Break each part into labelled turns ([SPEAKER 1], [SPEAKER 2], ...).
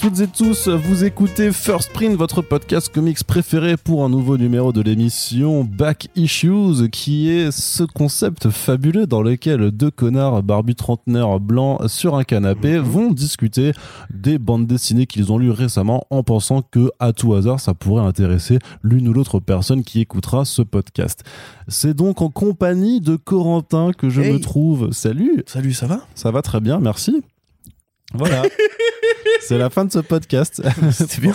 [SPEAKER 1] Toutes et tous, vous écoutez First Print, votre podcast comics préféré pour un nouveau numéro de l'émission Back Issues, qui est ce concept fabuleux dans lequel deux connards barbus trentenaires blancs sur un canapé
[SPEAKER 2] Mhm.
[SPEAKER 1] vont discuter des bandes dessinées qu'ils ont lues récemment en pensant que, à tout hasard, ça pourrait intéresser l'une ou l'autre personne qui écoutera ce podcast. C'est donc en compagnie de Corentin que je
[SPEAKER 2] Hey.
[SPEAKER 1] me trouve. Salut
[SPEAKER 2] Salut, ça va?
[SPEAKER 1] Ça va très bien, merci. Voilà. c'est la fin de ce podcast.
[SPEAKER 2] C'était bien,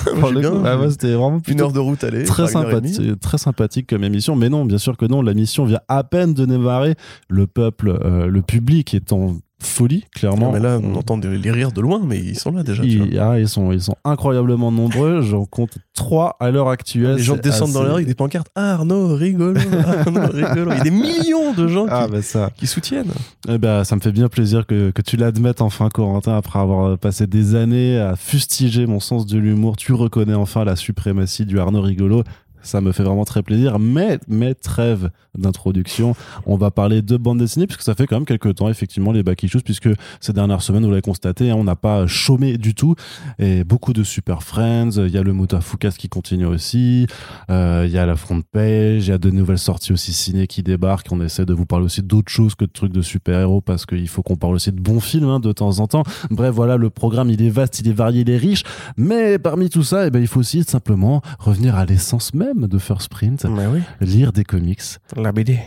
[SPEAKER 1] ah ouais, c'était vraiment
[SPEAKER 2] Une heure de route aller.
[SPEAKER 1] très sympathique, très sympathique comme émission. Mais non, bien sûr que non. La mission vient à peine de démarrer. Le peuple, euh, le public est en folie, clairement.
[SPEAKER 2] Non, mais là, on entend des- les rires de loin, mais ils sont là déjà. tu vois.
[SPEAKER 1] Ils, ah, ils sont, ils sont incroyablement nombreux. J'en compte trois à l'heure actuelle.
[SPEAKER 2] Les gens descendent dans
[SPEAKER 1] assez-
[SPEAKER 2] la rue avec des pancartes. Ah, Arnaud, rigolo, Arnaud, rigolo. Il y a des millions de gens
[SPEAKER 1] Ah,
[SPEAKER 2] qui,
[SPEAKER 1] bah ça.
[SPEAKER 2] qui soutiennent.
[SPEAKER 1] Eh ben, ça me fait bien plaisir que, que tu l'admettes enfin, Corentin, après avoir passé des années à fustiger mon sens de l'humour. Tu reconnais enfin la suprématie du Arnaud rigolo. Ça me fait vraiment très plaisir. Mais, mais trêve d'introduction. On va parler de bande dessinée, puisque ça fait quand même quelques temps, effectivement, les back issues, puisque ces dernières semaines, vous l'avez constaté, hein, on n'a pas chômé du tout. Et beaucoup de Super Friends. Il y a le Moutafukas qui continue aussi. Euh, Il y a la front page. Il y a de nouvelles sorties aussi ciné qui débarquent. On essaie de vous parler aussi d'autres choses que de trucs de super-héros, parce qu'il faut qu'on parle aussi de bons films hein, de temps en temps. Bref, voilà, le programme, il est vaste, il est varié, il est riche. Mais parmi tout ça, eh ben, il faut aussi simplement revenir à l'essence même de First Print,
[SPEAKER 2] oui.
[SPEAKER 1] lire des comics,
[SPEAKER 2] La BD.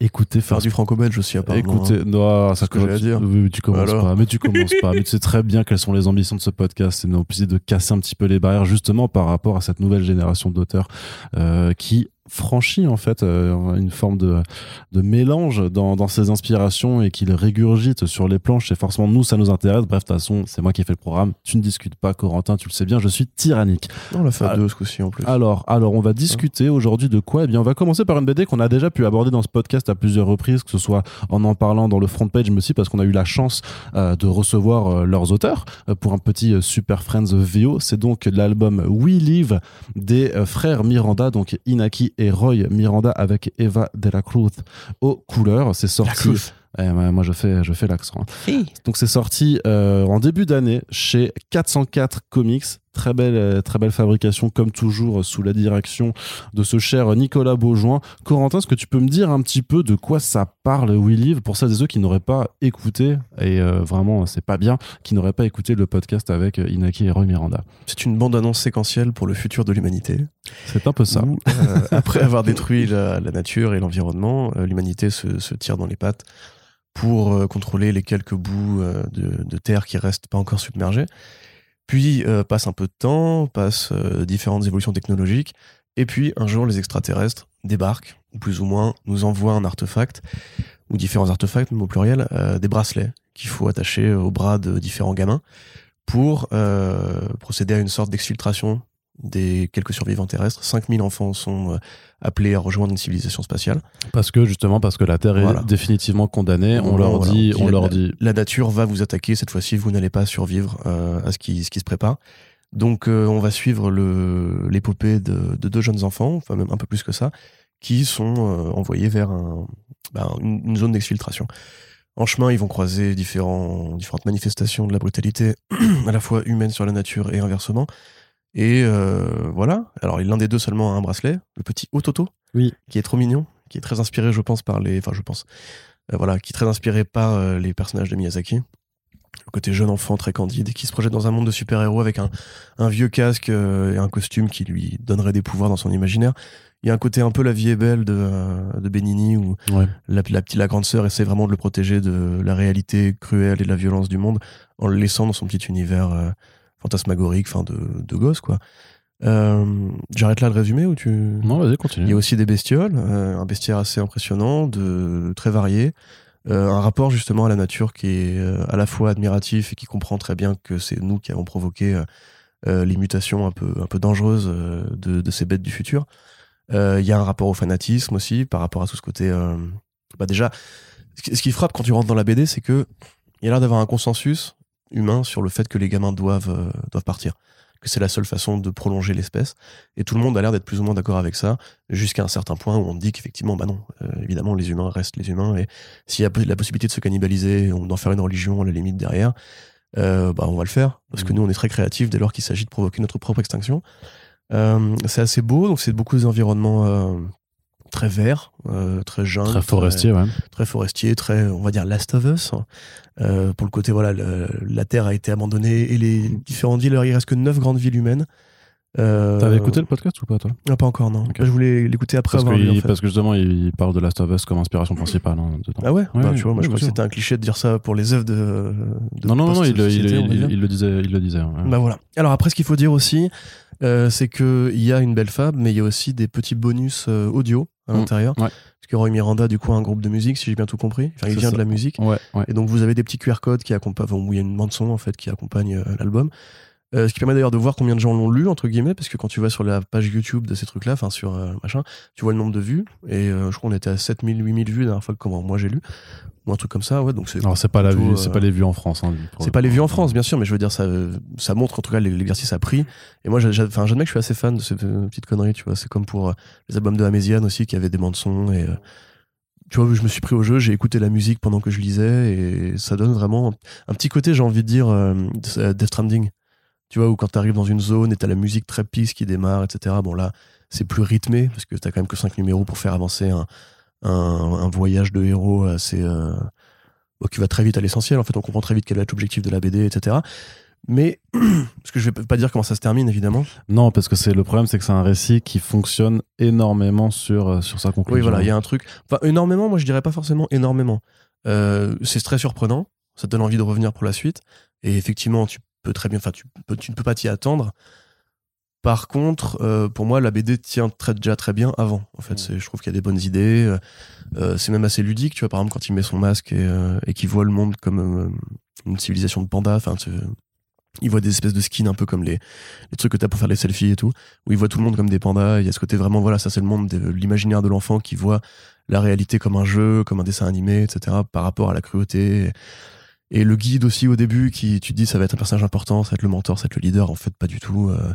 [SPEAKER 1] écouter
[SPEAKER 2] Faire du franco-belge aussi, apparemment.
[SPEAKER 1] Écoutez, non, ça
[SPEAKER 2] que à dire.
[SPEAKER 1] Mais tu commences
[SPEAKER 2] Alors
[SPEAKER 1] pas. Mais tu commences pas. Mais tu sais très bien quelles sont les ambitions de ce podcast. C'est de casser un petit peu les barrières, justement, par rapport à cette nouvelle génération d'auteurs euh, qui franchit en fait euh, une forme de, de mélange dans, dans ses inspirations et qui le régurgite sur les planches et forcément nous ça nous intéresse bref de toute façon c'est moi qui ai fait le programme tu ne discutes pas Corentin tu le sais bien je suis tyrannique
[SPEAKER 2] on l'a fait à
[SPEAKER 1] Ah.
[SPEAKER 2] deux ce coup-ci en plus.
[SPEAKER 1] alors, alors, on va discuter aujourd'hui de quoi? Eh bien, on va commencer par une BD qu'on a déjà pu aborder dans ce podcast à plusieurs reprises, que ce soit en en parlant dans le front page, mais aussi parce qu'on a eu la chance euh, de recevoir euh, leurs auteurs pour un petit Super Friends VO. C'est donc l'album We Live des frères Miranda, donc Inaki et Roy Miranda avec Eva de la Cruz aux couleurs. C'est sorti. Eh, moi, je fais, je fais l'accent. hein. Donc c'est sorti euh, en début d'année chez 404 Comics. Très belle, euh, très belle fabrication, comme toujours, euh, sous la direction de ce cher Nicolas Beaujoin. Corentin, est-ce que tu peux me dire un petit peu de quoi ça parle We Live pour celles et ceux qui n'auraient pas écouté, et euh, vraiment, c'est pas bien, qui n'auraient pas écouté le podcast avec euh, Inaki et Roy Miranda?
[SPEAKER 2] C'est une bande-annonce séquentielle pour le futur de l'humanité.
[SPEAKER 1] C'est un peu ça.
[SPEAKER 2] Où, euh, après avoir détruit la, la nature et l'environnement, l'humanité se, se tire dans les pattes pour euh, contrôler les quelques bouts euh, de, de terre qui restent pas encore submergés. Puis euh, passe un peu de temps, passe euh, différentes évolutions technologiques, et puis un jour les extraterrestres débarquent, ou plus ou moins nous envoient un artefact, ou différents artefacts, même au pluriel, euh, des bracelets qu'il faut attacher au bras de différents gamins pour procéder à une sorte d'exfiltration des quelques survivants terrestres. 5000 enfants sont euh, appelés à rejoindre une civilisation spatiale.
[SPEAKER 1] Parce que justement, parce que la Terre
[SPEAKER 2] Voilà.
[SPEAKER 1] est définitivement condamnée, on leur
[SPEAKER 2] voilà,
[SPEAKER 1] dit,
[SPEAKER 2] on
[SPEAKER 1] leur
[SPEAKER 2] la-
[SPEAKER 1] dit,
[SPEAKER 2] La nature va vous attaquer, cette fois-ci, vous n'allez pas survivre euh, à ce qui, ce qui se prépare. Donc euh, on va suivre l'épopée de, de deux jeunes enfants, enfin même un peu plus que ça, qui sont euh, envoyés vers un- ben, une, une zone d'exfiltration. En chemin, ils vont croiser différents, différentes manifestations de la brutalité, à la fois humaine sur la nature et inversement. Et euh, voilà. Alors l'un des deux seulement a un bracelet, le petit Ototo,
[SPEAKER 1] Oui.
[SPEAKER 2] qui est trop mignon, qui est très inspiré, je pense, par les, enfin je pense, euh, voilà, qui est très inspiré par euh, les personnages de Miyazaki. Le côté jeune enfant très candide qui se projette dans un monde de super-héros avec un, un vieux casque et un costume qui lui donnerait des pouvoirs dans son imaginaire. Il y a un côté un peu la vie est belle de, de Benigni où
[SPEAKER 1] Ouais.
[SPEAKER 2] la, la petite, la grande sœur essaie vraiment de le protéger de la réalité cruelle et de la violence du monde en le laissant dans son petit univers fantasmagorique, enfin de, de gosse quoi. Euh, J'arrête là le résumé ou tu
[SPEAKER 1] non, vas-y, continue.
[SPEAKER 2] il y a aussi des bestioles, euh, un bestiaire assez impressionnant, de très varié, euh, un rapport justement à la nature qui est euh, à la fois admiratif et qui comprend très bien que c'est nous qui avons provoqué euh, euh, les mutations un peu un peu dangereuses euh, de, de ces bêtes du futur. Euh, Il y a un rapport au fanatisme aussi par rapport à tout ce côté. euh, bah déjà, ce qui- ce qui frappe quand tu rentres dans la BD, c'est que il y a l'air d'avoir un consensus humain sur le fait que les gamins doivent euh, doivent partir, que c'est la seule façon de prolonger l'espèce, et tout le monde a l'air d'être plus ou moins d'accord avec ça, jusqu'à un certain point où on dit qu'effectivement, bah non, euh, évidemment, les humains restent les humains, et s'il y a la possibilité de se cannibaliser ou d'en faire une religion à la limite derrière, bah, on va le faire parce que
[SPEAKER 1] Mhm.
[SPEAKER 2] nous on est très créatifs dès lors qu'il s'agit de provoquer notre propre extinction. Euh, c'est assez beau, donc c'est beaucoup des environnements euh, très verts, euh, très jeunes,
[SPEAKER 1] Très forestier, ouais.
[SPEAKER 2] très forestiers, très, on va dire, Last of Us. Euh, pour le côté, voilà, le- la Terre a été abandonnée et les différentes villes, alors il reste que neuf grandes villes humaines. Euh,
[SPEAKER 1] T'avais écouté le podcast ou pas, toi?
[SPEAKER 2] Non, pas encore, non. Je voulais l'écouter après
[SPEAKER 1] parce que,
[SPEAKER 2] avoir en fait.
[SPEAKER 1] parce que justement, il parle de Last of Us comme inspiration principale. hein.
[SPEAKER 2] Ah ouais,
[SPEAKER 1] Ouais,
[SPEAKER 2] Bah, Tu vois, moi
[SPEAKER 1] ouais,
[SPEAKER 2] je crois que c'était un cliché de dire ça pour les œuvres de. de
[SPEAKER 1] non, non, non, il, le disait. Il le disait ouais.
[SPEAKER 2] Bah voilà. Alors après, ce qu'il faut dire aussi, euh, c'est qu'il y a une belle fab, mais il y a aussi des petits bonus euh, audio à
[SPEAKER 1] Mm,
[SPEAKER 2] l'intérieur.
[SPEAKER 1] ouais.
[SPEAKER 2] Parce que Roy Miranda, du coup, a un groupe de musique, si j'ai bien tout compris. Enfin, il vient
[SPEAKER 1] ça.
[SPEAKER 2] de la musique.
[SPEAKER 1] Ouais, ouais.
[SPEAKER 2] Et donc, vous avez des petits QR codes qui accompagnent, enfin, où il y a une bande-son, en fait, qui accompagne euh, l'album. Euh, ce qui permet d'ailleurs de voir combien de gens l'ont lu, entre guillemets, parce que quand tu vas sur la page YouTube de ces trucs-là, enfin, sur euh, machin, tu vois le nombre de vues. Et euh, je crois qu'on était à 7000, 8000 vues la dernière fois que comment moi j'ai lu. Ou un truc comme ça, ouais. Donc, c'est
[SPEAKER 1] Alors, c'est pas, la
[SPEAKER 2] plutôt,
[SPEAKER 1] vue, c'est pas les vues en France. hein,
[SPEAKER 2] c'est pas les vues en France, bien sûr, mais je veux dire, ça, ça montre en tout cas l'exercice a pris. Et moi, enfin, j'admets que je suis assez fan de ces petites conneries, tu vois. C'est comme pour les albums de Améziane aussi, qui avaient des bandes son. Et tu vois, je me suis pris au jeu, j'ai écouté la musique pendant que je lisais, et ça donne vraiment un petit côté, j'ai envie de dire, euh, Death Stranding. Tu vois, où quand t'arrives dans une zone et t'as la musique très pisse qui démarre, etc. Bon, là, c'est plus rythmé, parce que t'as quand même que 5 numéros pour faire avancer un, un, un voyage de héros assez. euh, qui va très vite à l'essentiel. En fait, on comprend très vite quel est l'objectif de la BD, etc. Mais, parce que je vais pas dire comment ça se termine, évidemment.
[SPEAKER 1] Non, parce que c'est le problème, c'est que c'est un récit qui fonctionne énormément sur, euh, sur sa conclusion.
[SPEAKER 2] Oui, voilà, il y a un truc. Enfin, énormément, moi je dirais pas forcément énormément. Euh, c'est très surprenant, ça te donne envie de revenir pour la suite. Et effectivement, tu peux très bien, enfin, tu, ne peux pas t'y attendre. Par contre, euh, pour moi, la BD tient très, déjà très bien avant. En fait,
[SPEAKER 1] Mm.
[SPEAKER 2] c'est- je trouve qu'il y a des bonnes idées. euh, euh, c'est même assez ludique, tu vois. Par exemple, quand il met son masque et, euh, et qu'il voit le monde comme une civilisation de pandas. Enfin, il voit des espèces de skins un peu comme les, les trucs que t'as pour faire les selfies et tout. Où il voit tout le monde comme des pandas. Il y a ce côté vraiment, voilà, ça c'est le monde de l'imaginaire de l'enfant qui voit la réalité comme un jeu, comme un dessin animé, etc. Par rapport à la cruauté. Et le guide aussi au début, qui tu te dis ça va être un personnage important, ça va être le mentor, ça va être le leader, en fait pas du tout. euh.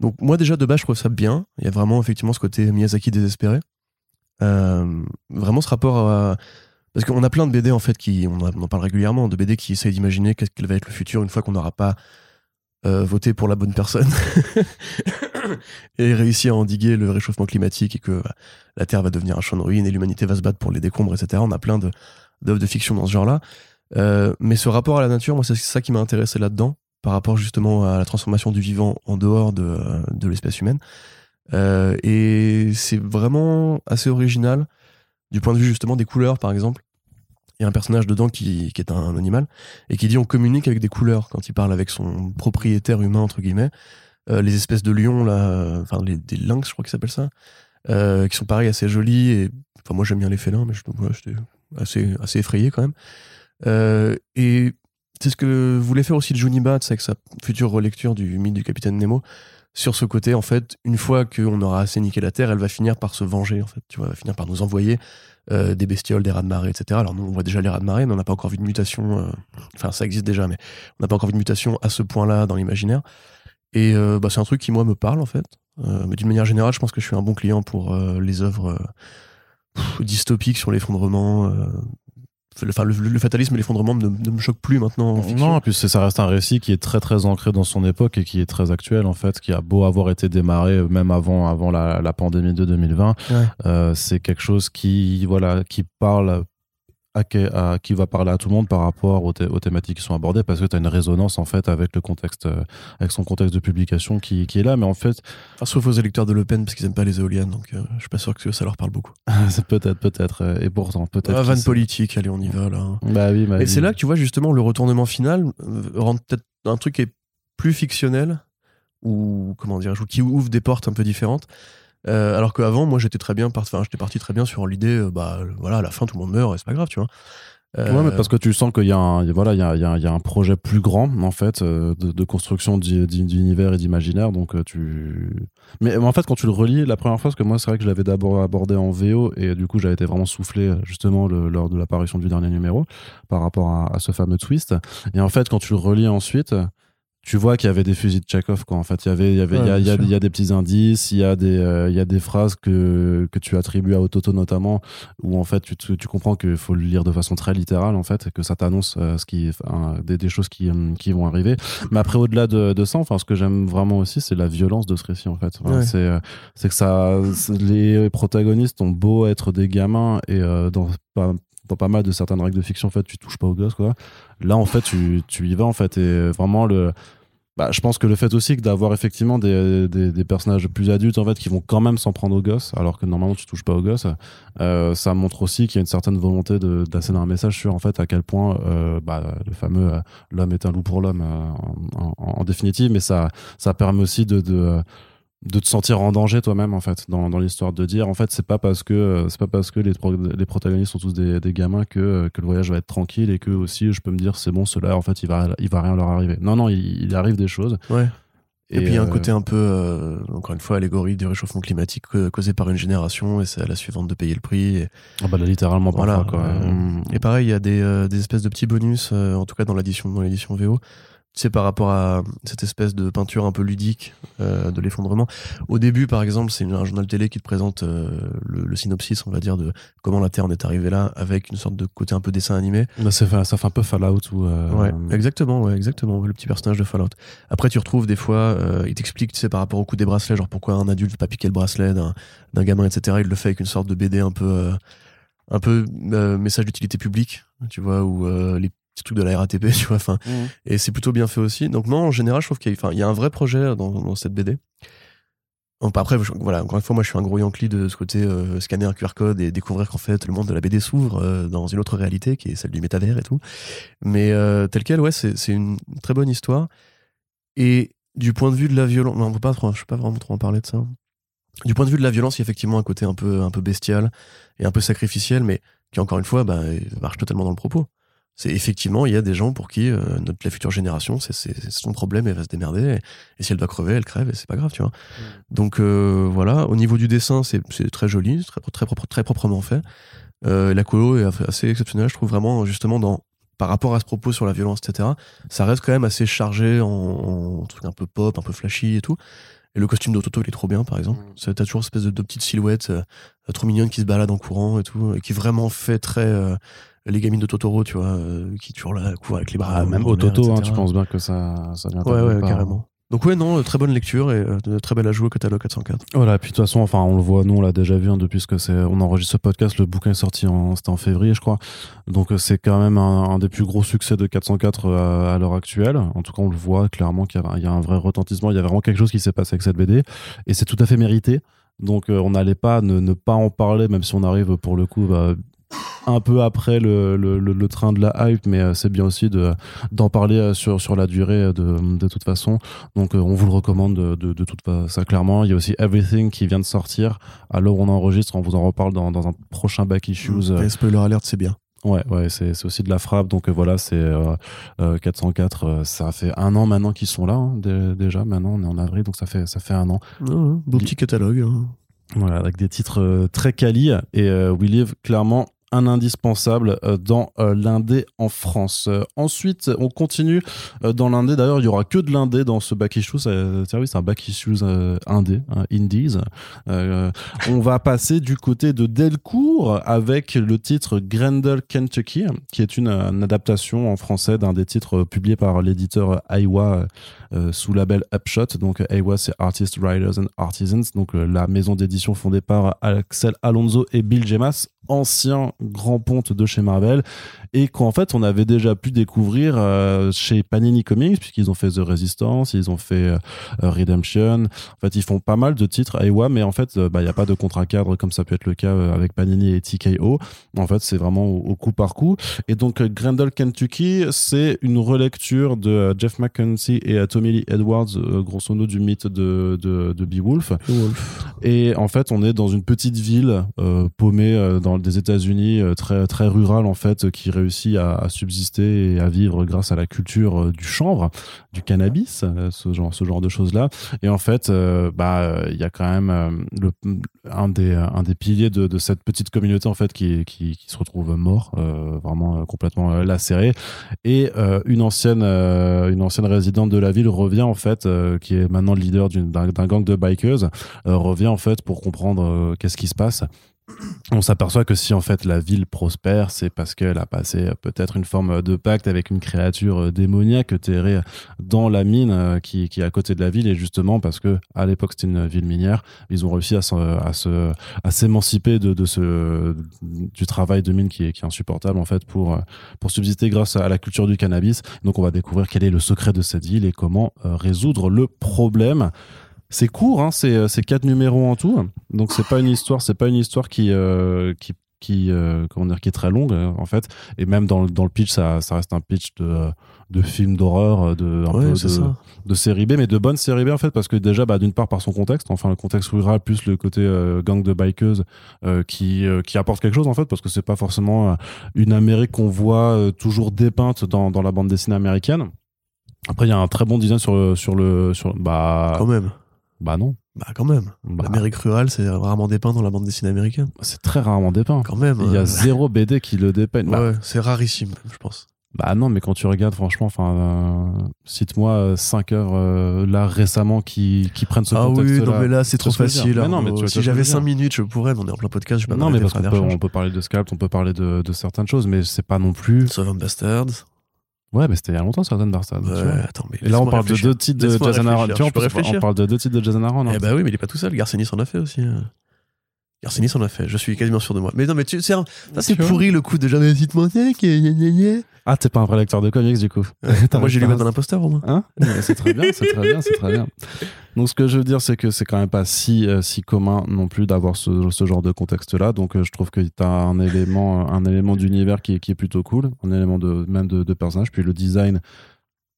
[SPEAKER 2] Donc moi déjà de base je trouve ça bien. Il y a vraiment effectivement ce côté Miyazaki désespéré. Euh, vraiment ce rapport à... Parce qu'on a plein de BD en fait qui, on, en parle régulièrement, de BD qui essayent d'imaginer qu'est-ce qu'il va être le futur une fois qu'on n'aura pas euh, voté pour la bonne personne et réussi à endiguer le réchauffement climatique et que bah, la Terre va devenir un champ de ruines et l'humanité va se battre pour les décombres, etc. On a plein de d'œuvres de fiction dans ce genre-là. Euh, mais ce rapport à la nature, moi, c'est ça qui m'a intéressé là-dedans, par rapport justement à la transformation du vivant en dehors de, de l'espèce humaine. Euh, et c'est vraiment assez original du point de vue justement des couleurs, par exemple. Il y a un personnage dedans qui, qui est un animal et qui dit on communique avec des couleurs quand il parle avec son propriétaire humain, entre guillemets. Euh, les espèces de lions, là, enfin, les, des lynx, je crois qu'ils s'appellent ça, qui sont pareil assez jolis. Et, enfin, moi, j'aime bien les félins, mais j'étais assez, assez effrayé quand même. Euh, et c'est ce que voulait faire aussi Juniba, avec sa future relecture du mythe du capitaine Nemo. Sur ce côté, en fait, une fois qu'on aura assez niqué la Terre, elle va finir par se venger, en fait. Tu vois, elle va finir par nous envoyer euh, des bestioles, des rats de marée, etc. Alors, nous, on voit déjà les rats de marée, mais on n'a pas encore vu de mutation. euh, Enfin, ça existe déjà, mais on n'a pas encore vu de mutation à ce point-là dans l'imaginaire. Et bah, c'est un truc qui, moi, me parle, en fait. Mais d'une manière générale, je pense que je suis un bon client pour les œuvres dystopiques sur l'effondrement. Le, enfin, le, le fatalisme et l'effondrement ne, ne me choquent plus maintenant. en fiction.
[SPEAKER 1] Non, et puis ça reste un récit qui est très très ancré dans son époque et qui est très actuel en fait, qui a beau avoir été démarré euh, même avant avant la, la pandémie de 2020.
[SPEAKER 2] Ouais.
[SPEAKER 1] Euh, c'est quelque chose qui voilà qui parle à, que- à- qui va parler à tout le monde par rapport aux, thé- aux thématiques qui sont abordées parce que tu as une résonance en fait avec le contexte euh, avec son contexte de publication qui, qui est là mais en fait
[SPEAKER 2] Enfin, sauf aux électeurs de Le Pen, parce qu'ils aiment pas les éoliennes, donc euh, je suis pas sûr que ça leur parle beaucoup.
[SPEAKER 1] peut-être peut-être euh, et pourtant peut-être
[SPEAKER 2] Ah, vanne politique, allez, on y va, là.
[SPEAKER 1] bah oui bah
[SPEAKER 2] Et
[SPEAKER 1] oui.
[SPEAKER 2] c'est là que tu vois justement le retournement final euh, rend peut-être un truc qui est plus fictionnel ou comment dire, qui ouvre des portes un peu différentes. Euh, alors qu'avant, moi, j'étais très bien, enfin, j'étais parti très bien sur l'idée, euh, bah voilà, à la fin, tout le monde meurt et c'est pas grave, tu vois. Euh,
[SPEAKER 1] mais parce que tu sens qu'il y a un, voilà, il y a, un projet plus grand en fait euh, de, construction d'univers et d'imaginaire. Donc tu, mais, en fait quand tu le relis la première fois, parce que moi c'est vrai que je l'avais d'abord abordé en VO et du coup j'avais été vraiment soufflé justement lors de l'apparition du dernier numéro par rapport à, à ce fameux twist. Et en fait quand tu le relis ensuite, tu vois qu'il y avait des fusils de Tchekhov quoi en fait. Il y avait il y avait il y, a, il y, a, des petits indices il y a des euh, il y a des phrases que que tu attribues à Ototo notamment où en fait tu, tu comprends qu'il faut le lire de façon très littérale en fait et que ça t'annonce euh, ce qui des, des, choses qui euh, qui vont arriver. Mais après au-delà de, de, ça enfin ce que j'aime vraiment aussi c'est la violence de ce récit en fait. C'est c'est que ça les protagonistes ont beau être des gamins et dans pas dans pas mal de certaines règles de fiction en fait tu touches pas aux gosses quoi. Là en fait tu, tu y vas en fait et vraiment le bah, je pense que le fait aussi que d'avoir effectivement des, des, des, personnages plus adultes en fait qui vont quand même s'en prendre aux gosses alors que normalement tu touches pas aux gosses euh, ça montre aussi qu'il y a une certaine volonté d'asséner un message sur en fait à quel point euh, bah, le fameux euh, l'homme est un loup pour l'homme euh, en, en, en, définitive mais ça ça permet aussi de, de de te sentir en danger toi-même en fait dans, dans l'histoire de dire en fait c'est pas parce que euh, c'est pas parce que les, les protagonistes sont tous des, des gamins que, euh, que le voyage va être tranquille et que aussi je peux me dire c'est bon cela en fait il va il va rien leur arriver non non il, il arrive des choses
[SPEAKER 2] ouais et, puis il y a un côté un peu, euh, encore une fois, allégorie du réchauffement climatique causé par une génération et c'est à la suivante de payer le prix. Et...
[SPEAKER 1] Ah bah là, littéralement voilà. quoi.
[SPEAKER 2] Euh, et pareil, il y a des, des espèces de petits bonus, en tout cas dans l'édition dans l'édition VO, c'est par rapport à cette espèce de peinture un peu ludique euh, de l'effondrement. Au début, par exemple, c'est un journal télé qui te présente euh, le, le, synopsis, on va dire, de comment la Terre en est arrivée là, avec une sorte de côté un peu dessin animé.
[SPEAKER 1] Bah ça, fait, ça fait un peu Fallout. Ou, euh...
[SPEAKER 2] Ouais, exactement, ouais, exactement, le petit personnage de Fallout. Après, tu retrouves des fois, il t'explique, tu sais, par rapport au coup des bracelets, genre pourquoi un adulte ne pas piquer le bracelet d'un gamin, etc. Il le fait avec une sorte de BD un peu... Un peu message d'utilité publique, tu vois, où les petit truc de la RATP, tu vois. Enfin,
[SPEAKER 1] mmh.
[SPEAKER 2] et c'est plutôt bien fait aussi. Donc non, en général, je trouve qu'il y, a, il y a un vrai projet dans, dans cette BD. Après, voilà, encore une fois, moi, je suis un gros yankee de ce côté euh, scanner un QR code et découvrir qu'en fait, le monde de la BD s'ouvre euh, dans une autre réalité qui est celle du métavers et tout. Mais euh, tel quel, ouais, c'est une très bonne histoire. Et du point de vue de la violence, non, on peut pas trop, je peux pas vraiment trop en parler de ça. Du point de vue de la violence, il y a effectivement un côté un peu, un peu bestial et un peu sacrificiel, mais qui, encore une fois, bah, marche totalement dans le propos c'est effectivement il y a des gens pour qui euh, notre la future génération c'est son problème elle va se démerder et, si elle doit crever elle crève et c'est pas grave tu vois mm. donc euh, voilà au niveau du dessin c'est très joli très très propre, très proprement fait euh, la colo est assez exceptionnelle je trouve vraiment justement dans par rapport à ce propos sur la violence etc ça reste quand même assez chargé en, en truc un peu pop un peu flashy et tout et le costume d'Ototo, il est trop bien, par exemple. Mm. T'as toujours une espèce de, de petite silhouette euh, trop mignonne qui se balade en courant et tout, et qui vraiment fait très euh, les gamines de Totoro, tu vois, euh, qui toujours là, courent avec les bras.
[SPEAKER 1] Ah, même au Toto, hein, tu penses bien que ça, ça vient
[SPEAKER 2] Ouais, ouais, carrément. Donc ouais, non, très bonne lecture et euh, très bel ajout au catalogue 404.
[SPEAKER 1] Voilà, puis de toute façon, enfin, on le voit, nous, on l'a déjà vu hein, depuis ce que c'est, on enregistre ce podcast, le bouquin est sorti en, c'était en février, je crois. Donc euh, c'est quand même un, un, des plus gros succès de 404 à, à l'heure actuelle. En tout cas, on le voit clairement qu'il y, y, a un vrai retentissement, il y a vraiment quelque chose qui s'est passé avec cette BD et c'est tout à fait mérité. Donc euh, on n'allait pas ne, ne, pas en parler, même si on arrive pour le coup bah, un peu après le, le, le, train de la hype, mais euh, c'est bien aussi de d'en parler euh, sur sur la durée euh, de, de toute façon. Donc on vous le recommande de, de, de toute façon clairement. Il y a aussi Everything qui vient de sortir. À l'heure où on enregistre, on vous en reparle dans, dans un prochain back issues.
[SPEAKER 2] Mmh. spoiler alert, c'est bien.
[SPEAKER 1] Ouais, ouais, c'est aussi de la frappe. Donc voilà, c'est euh, 404. ça fait un an maintenant qu'ils sont là hein, déjà. Maintenant, on est en avril, donc ça fait ça fait un an.
[SPEAKER 2] Mmh, beau petit catalogue. Hein.
[SPEAKER 1] Voilà, avec des titres très quali et We Live clairement un indispensable euh, dans euh, l'indé en France. Euh, ensuite, on continue dans l'indé. D'ailleurs, il y aura que de l'indé dans ce back issue. C'est un back issues indé, hein, indies. on va passer du côté de Delcourt avec le titre Grendel Kentucky, qui est une, une adaptation en français d'un des titres publiés par l'éditeur Aiwa sous label Upshot. Donc Aiwa, c'est Artists, Writers and Artisans, donc la maison d'édition fondée par Axel Alonso et Bill Gemas ancien grand ponte de chez Marvel et qu'en fait on avait déjà pu découvrir euh, chez Panini Comics puisqu'ils ont fait The Resistance, ils ont fait euh, Redemption. En fait, ils font pas mal de titres Aiwa, mais en fait, euh, bah il y a pas de contrat cadre comme ça peut être le cas euh, avec Panini et TKO. En fait, c'est vraiment au, au, coup par coup. Et donc Grendel Kentucky, c'est une relecture de Jeff McKenzie et Tommy Lee Edwards, grosso modo du mythe de de, de Beowulf. Et en fait, on est dans une petite ville paumée dans des États-Unis euh, très très rural en fait qui réussit à, subsister et à vivre grâce à la culture euh, du chanvre, du cannabis, euh, ce genre de choses là. Et en fait, bah il y a quand même un des piliers de, cette petite communauté en fait qui se retrouve mort, vraiment complètement lacéré. Et une ancienne résidente de la ville revient en fait, qui est maintenant le leader d'un gang de bikers, revient en fait pour comprendre qu'est-ce qui se passe on s'aperçoit que si en fait la ville prospère, c'est parce qu'elle a passé peut-être une forme de pacte avec une créature démoniaque terrée dans la mine euh, qui, est à côté de la ville et justement parce que à l'époque c'était une ville minière, ils ont réussi à, s'émanciper de, ce, du travail de mine qui est, qui est insupportable en fait pour, pour subsister grâce à la culture du cannabis. Donc on va découvrir quel est le secret de cette ville et comment euh, résoudre le problème. C'est court, hein, c'est quatre numéros en tout, donc c'est pas une histoire, c'est pas une histoire qui euh, qui qui euh, comment dire qui est très longue euh, en fait. Et même dans, dans le pitch ça, ça reste un pitch de, de film d'horreur de un peu de, de, série B mais de bonne série B en fait parce que déjà bah, d'une part par son contexte enfin le contexte rural plus le côté gang de bikers qui qui apporte quelque chose en fait parce que c'est pas forcément une Amérique qu'on voit toujours dépeinte dans, dans la bande dessinée américaine. Après il y a un très bon design sur sur le sur bah
[SPEAKER 2] quand même
[SPEAKER 1] bah non.
[SPEAKER 2] Bah quand même. Bah. L'Amérique rurale, c'est rarement dépeint dans la bande dessinée américaine.
[SPEAKER 1] C'est très rarement dépeint.
[SPEAKER 2] Quand même.
[SPEAKER 1] Il y a euh. zéro BD qui le dépeint.
[SPEAKER 2] Bah. Ouais, c'est rarissime, je pense.
[SPEAKER 1] Bah non, mais quand tu regardes, franchement, enfin, euh, cite-moi 5 euh, heures là récemment qui, qui prennent ce
[SPEAKER 2] ah
[SPEAKER 1] contexte
[SPEAKER 2] Ah oui, non mais là c'est trop facile.
[SPEAKER 1] non, mais
[SPEAKER 2] si j'avais 5 minutes, je pourrais. On est en plein podcast, je vais pas
[SPEAKER 1] Non, mais parce qu'on peut, on peut parler de Scalp, on peut parler de, de certaines choses, mais c'est pas non plus.
[SPEAKER 2] Seven Bastards.
[SPEAKER 1] Ouais, mais c'était il y a longtemps.
[SPEAKER 2] Ouais, attends, mais
[SPEAKER 1] et là, on parle de deux titres de Jason Aaron. Tu vois, on parle de deux titres de Jason Aaron.
[SPEAKER 2] Eh bah oui, mais il est pas tout seul. Garcenis en a fait aussi. Garcenis en a fait. Je suis quasiment sûr de moi. Mais non, mais tu, sais, c'est pourri le coup de jamais site monté.
[SPEAKER 1] Ah, t'es pas un vrai lecteur de comics du coup.
[SPEAKER 2] moi, j'ai lu dans l'imposteur au moins.
[SPEAKER 1] Hein c'est très bien, c'est très bien, c'est très bien. Donc, ce que je veux dire, c'est que c'est quand même pas si, euh, si commun non plus d'avoir ce, ce, genre de contexte-là. Donc, euh, je trouve que t'as un élément, un élément d'univers qui, qui, est plutôt cool, un élément de, même de, de personnage. Puis le design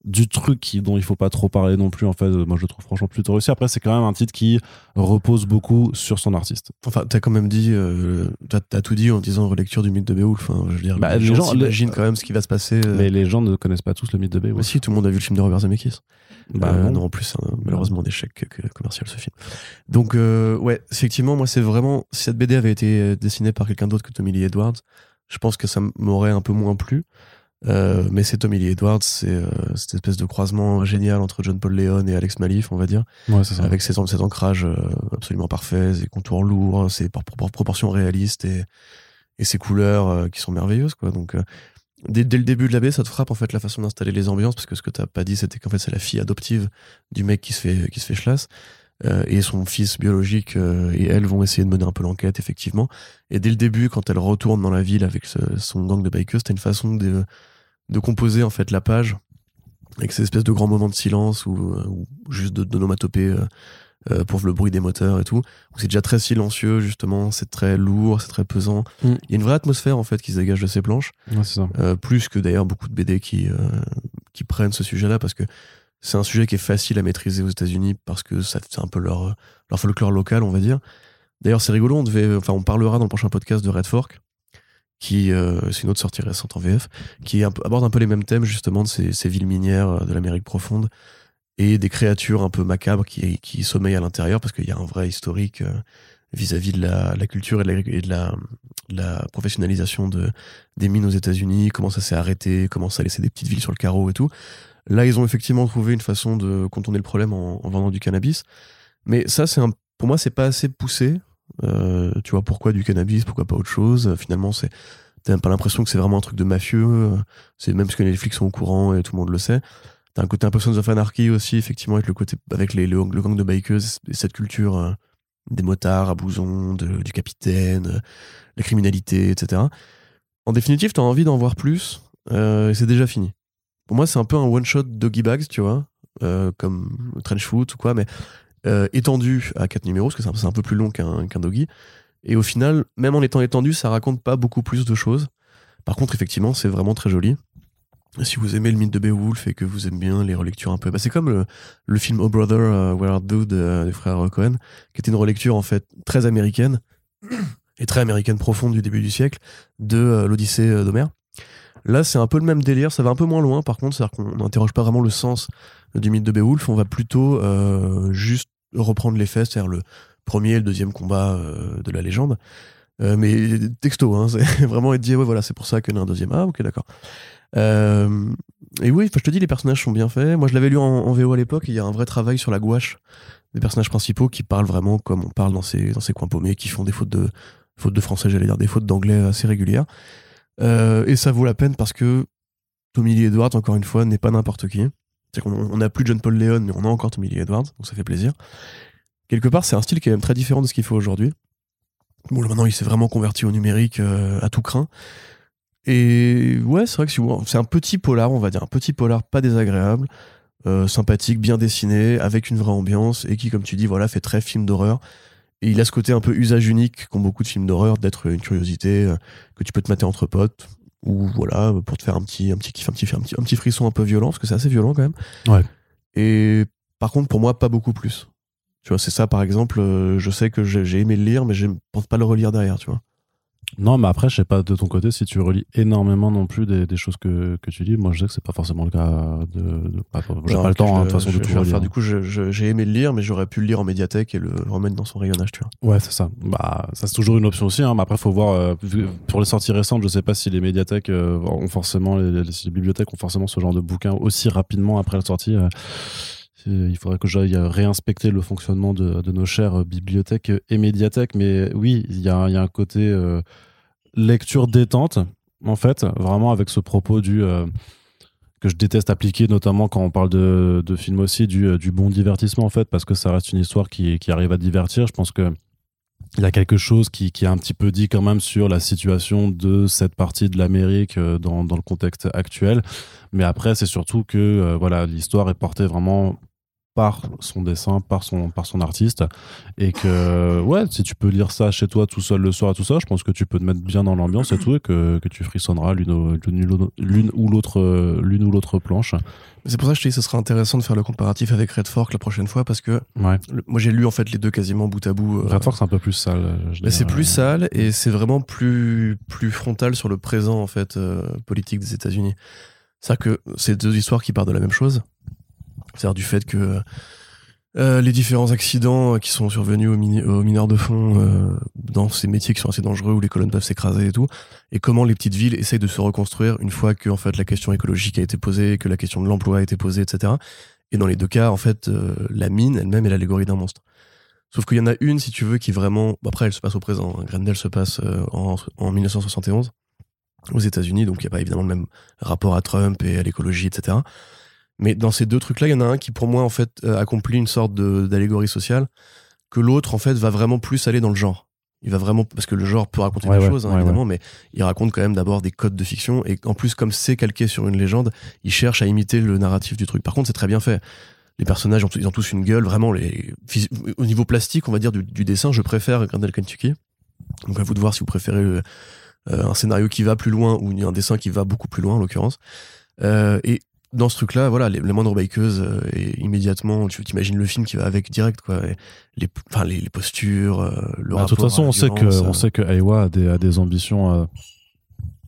[SPEAKER 1] du truc qui, dont il faut pas trop parler non plus en fait moi je le trouve franchement plutôt réussi. Après c'est quand même un titre qui repose beaucoup sur son artiste.
[SPEAKER 2] Enfin t'as quand même dit euh, t'as as tout dit en disant relecture du mythe de Beowulf enfin, je veux dire bah, les, gens imaginent quand même ce qui va se passer
[SPEAKER 1] euh. mais les gens ne connaissent pas tous le mythe de Beowulf
[SPEAKER 2] si tout le monde a vu le film de Robert Zemeckis. Bah euh, non. en plus malheureusement d'échec commercial ce film. Donc ouais effectivement moi c'est vraiment si cette BD avait été dessinée par quelqu'un d'autre que Tommy Lee Edwards je pense que ça m'aurait un peu moins plu euh, mais c'est Tommy Lee Edwards, c'est euh, cette espèce de croisement génial entre John Paul Leon et Alex Malif, on va dire.
[SPEAKER 1] Ouais, ça.
[SPEAKER 2] Avec cet ancrage euh, absolument parfait, ses contours lourds, ses proportions réalistes et, et ses couleurs qui sont merveilleuses, quoi. Donc, dès, dès, le début de la baie, ça te frappe en fait la façon d'installer les ambiances, parce que ce que t'as pas dit, c'était qu'en fait c'est la fille adoptive du mec qui se fait qui se fait chlasse. Euh, et son fils biologique euh, et elle vont essayer de mener un peu l'enquête effectivement et dès le début quand elle retourne dans la ville avec son gang de bikers t'as une façon de, de composer en fait la page avec ces espèces de grands moments de silence ou, euh, ou juste de, d'onomatopée euh, pour le bruit des moteurs et tout c'est déjà très silencieux justement c'est très lourd c'est très pesant mm. il y a une vraie atmosphère en fait qui se dégage de ces planches
[SPEAKER 1] ouais, ça.
[SPEAKER 2] plus que d'ailleurs beaucoup de BD qui qui prennent ce sujet là parce que c'est un sujet qui est facile à maîtriser aux États-Unis parce que c'est un peu leur, leur folklore local, on va dire. D'ailleurs, c'est rigolo, on devait, enfin, on parlera dans le prochain podcast de Red Fork, qui, euh, c'est une autre sortie récente en VF, qui aborde un peu les mêmes thèmes, justement, de ces, ces villes minières euh, de l'Amérique profonde et des créatures un peu macabres qui, qui sommeillent à l'intérieur parce qu'il y a un vrai historique euh, vis-à-vis de la, culture et de la, et de la, la professionnalisation de, des mines aux États-Unis, comment ça s'est arrêté, comment ça a laissé des petites villes sur le carreau et tout. Là, ils ont effectivement trouvé une façon de contourner le problème en, vendant du cannabis. Mais ça, c'est pour moi, c'est pas assez poussé. Euh, tu vois, pourquoi du cannabis, pourquoi pas autre chose? Finalement, c'est, t'as pas l'impression que c'est vraiment un truc de mafieux. C'est même ce que les flics sont au courant et tout le monde le sait. T'as un côté un peu Sons of Anarchy aussi, effectivement, avec le côté, avec le, gang de bikers et cette culture euh, des motards à bousons, du capitaine, euh, la criminalité, etc. En définitive, t'as envie d'en voir plus, et c'est déjà fini. Pour moi, c'est un peu un one-shot Doggy Bags, tu vois, euh, comme Trench Foot ou quoi, mais euh, étendu à quatre numéros, parce que c'est un, peu plus long qu'un Doggy. Et au final, même en étant étendu, ça raconte pas beaucoup plus de choses. Par contre, effectivement, c'est vraiment très joli. Si vous aimez le mythe de Beowulf et que vous aimez bien les relectures un peu, bah c'est comme le, film Oh Brother, uh, Where Art Thou des frères Cohen, qui était une relecture en fait très américaine et très américaine profonde du début du siècle de l'Odyssée d'Homère. Là, c'est un peu le même délire, ça va un peu moins loin par contre, c'est-à-dire qu'on n'interroge pas vraiment le sens du mythe de Beowulf, on va plutôt juste reprendre les faits, c'est-à-dire le premier et le deuxième combat de la légende. mais texto, hein, c'est vraiment être dit, ouais, voilà, c'est pour ça qu'il y a un deuxième. Ah, ok, d'accord. Euh, et oui, je te dis, les personnages sont bien faits. Moi, je l'avais lu en, VO à l'époque. Il y a un vrai travail sur la gouache des personnages principaux qui parlent vraiment comme on parle dans ces, dans ces coins paumés, qui font des fautes de, fautes de français, j'allais dire, des fautes d'anglais assez régulières. Euh, et ça vaut la peine parce que Tommy Lee Edwards, encore une fois, n'est pas n'importe qui. C'est qu'on on n'a plus John Paul Leon, mais on a encore Tommy Lee Edwards, donc ça fait plaisir. Quelque part, c'est un style qui est même très différent de ce qu'il faut aujourd'hui. Bon, maintenant, il s'est vraiment converti au numérique euh, à tout craint. Et ouais, c'est vrai que c'est un petit polar, on va dire, un petit polar pas désagréable, euh, sympathique, bien dessiné, avec une vraie ambiance, et qui, comme tu dis, voilà, fait très film d'horreur. Et il a ce côté un peu usage unique qu'ont beaucoup de films d'horreur, d'être une curiosité euh, que tu peux te mater entre potes, ou voilà, pour te faire un petit, un petit kiff, un petit, un petit, un petit frisson un peu violent, parce que c'est assez violent quand même.
[SPEAKER 1] Ouais.
[SPEAKER 2] Et par contre, pour moi, pas beaucoup plus. Tu vois, c'est ça, par exemple, euh, je sais que j'ai aimé le lire, mais je ne pense pas le relire derrière, tu vois.
[SPEAKER 1] Non, mais après, je sais pas de ton côté si tu relis énormément non plus des, choses que, que, tu lis. Moi, je sais que c'est pas forcément le cas. De, j'ai pas le temps, hein, de toute façon, de tout relire.
[SPEAKER 2] du coup, j'ai aimé le lire, mais j'aurais pu le lire en médiathèque et le remettre dans son rayonnage, tu
[SPEAKER 1] vois. Ouais, c'est ça. Bah, ça c'est toujours une option aussi. Hein, mais après, faut voir. Euh, pour les sorties récentes, je sais pas si les médiathèques euh, ont forcément, les, bibliothèques ont forcément ce genre de bouquin aussi rapidement après la sortie. Euh, il faudrait que j'aille réinspecter le fonctionnement de, nos chères bibliothèques et médiathèques. Mais oui, il y a, un côté euh, lecture détente, en fait, vraiment avec ce propos du. Euh, que je déteste appliquer, notamment quand on parle de, films aussi, euh, du, bon divertissement, en fait, parce que ça reste une histoire qui, arrive à divertir. Je pense que. Il y a quelque chose qui, qui, est un petit peu dit quand même sur la situation de cette partie de l'Amérique dans, dans, le contexte actuel. Mais après, c'est surtout que voilà, l'histoire est portée vraiment par son dessin, par son, par son artiste. Et que, ouais, si tu peux lire ça chez toi tout seul le soir, tout ça, je pense que tu peux te mettre bien dans l'ambiance et tout, et que, que tu frissonneras l'une l'une ou l'autre l'une ou l'autre planche.
[SPEAKER 2] C'est pour ça que je te dis ce sera intéressant de faire le comparatif avec Red Fork la prochaine fois parce que
[SPEAKER 1] ouais.
[SPEAKER 2] moi j'ai lu en fait les deux quasiment bout à bout.
[SPEAKER 1] Euh, Red Fork c'est un peu plus sale.
[SPEAKER 2] c'est plus sale et c'est vraiment plus plus frontal sur le présent en fait euh, politique des États-Unis. C'est-à-dire que c'est deux histoires qui partent de la même chose, c'est-à-dire du fait que euh, les différents accidents qui sont survenus aux, mineurs de fond euh, dans ces métiers qui sont assez dangereux où les colonnes peuvent s'écraser et tout, et comment les petites villes essayent de se reconstruire une fois que en fait la question écologique a été posée, que la question de l'emploi a été posée, etc. Et dans les deux cas, en fait, euh, la mine elle-même est l'allégorie d'un monstre. Sauf qu'il y en a une, si tu veux, qui vraiment. après, elle se passe au présent. Hein. Grendel se passe en, en 1971 aux États-Unis, donc il n'y a pas évidemment le même rapport à Trump et à l'écologie, etc. Mais dans ces deux trucs-là, il y en a un qui, pour moi, en fait, euh, accomplit une sorte d'allégorie sociale, que l'autre, en fait, va vraiment plus aller dans le genre. Il va vraiment, parce que le genre peut raconter des choses, hein, évidemment, mais il raconte quand même d'abord des codes de fiction, et en plus, comme c'est calqué sur une légende, il cherche à imiter le narratif du truc. Par contre, c'est très bien fait. Les personnages, ont, ils ont tous une gueule, vraiment, les, au niveau plastique, on va dire, du, dessin, je préfère Grendel Kentucky. Donc à vous de voir si vous préférez euh, un scénario qui va plus loin ou un dessin qui va beaucoup plus loin, en l'occurrence. Euh, et dans ce truc-là, voilà, les, moindres bikeuses, euh, et immédiatement, tu t'imagines le film qui va avec direct, quoi. les, enfin, les, postures, euh, le
[SPEAKER 1] bah, De toute façon, on sait que, on sait que Aiwa a des, a des ambitions euh,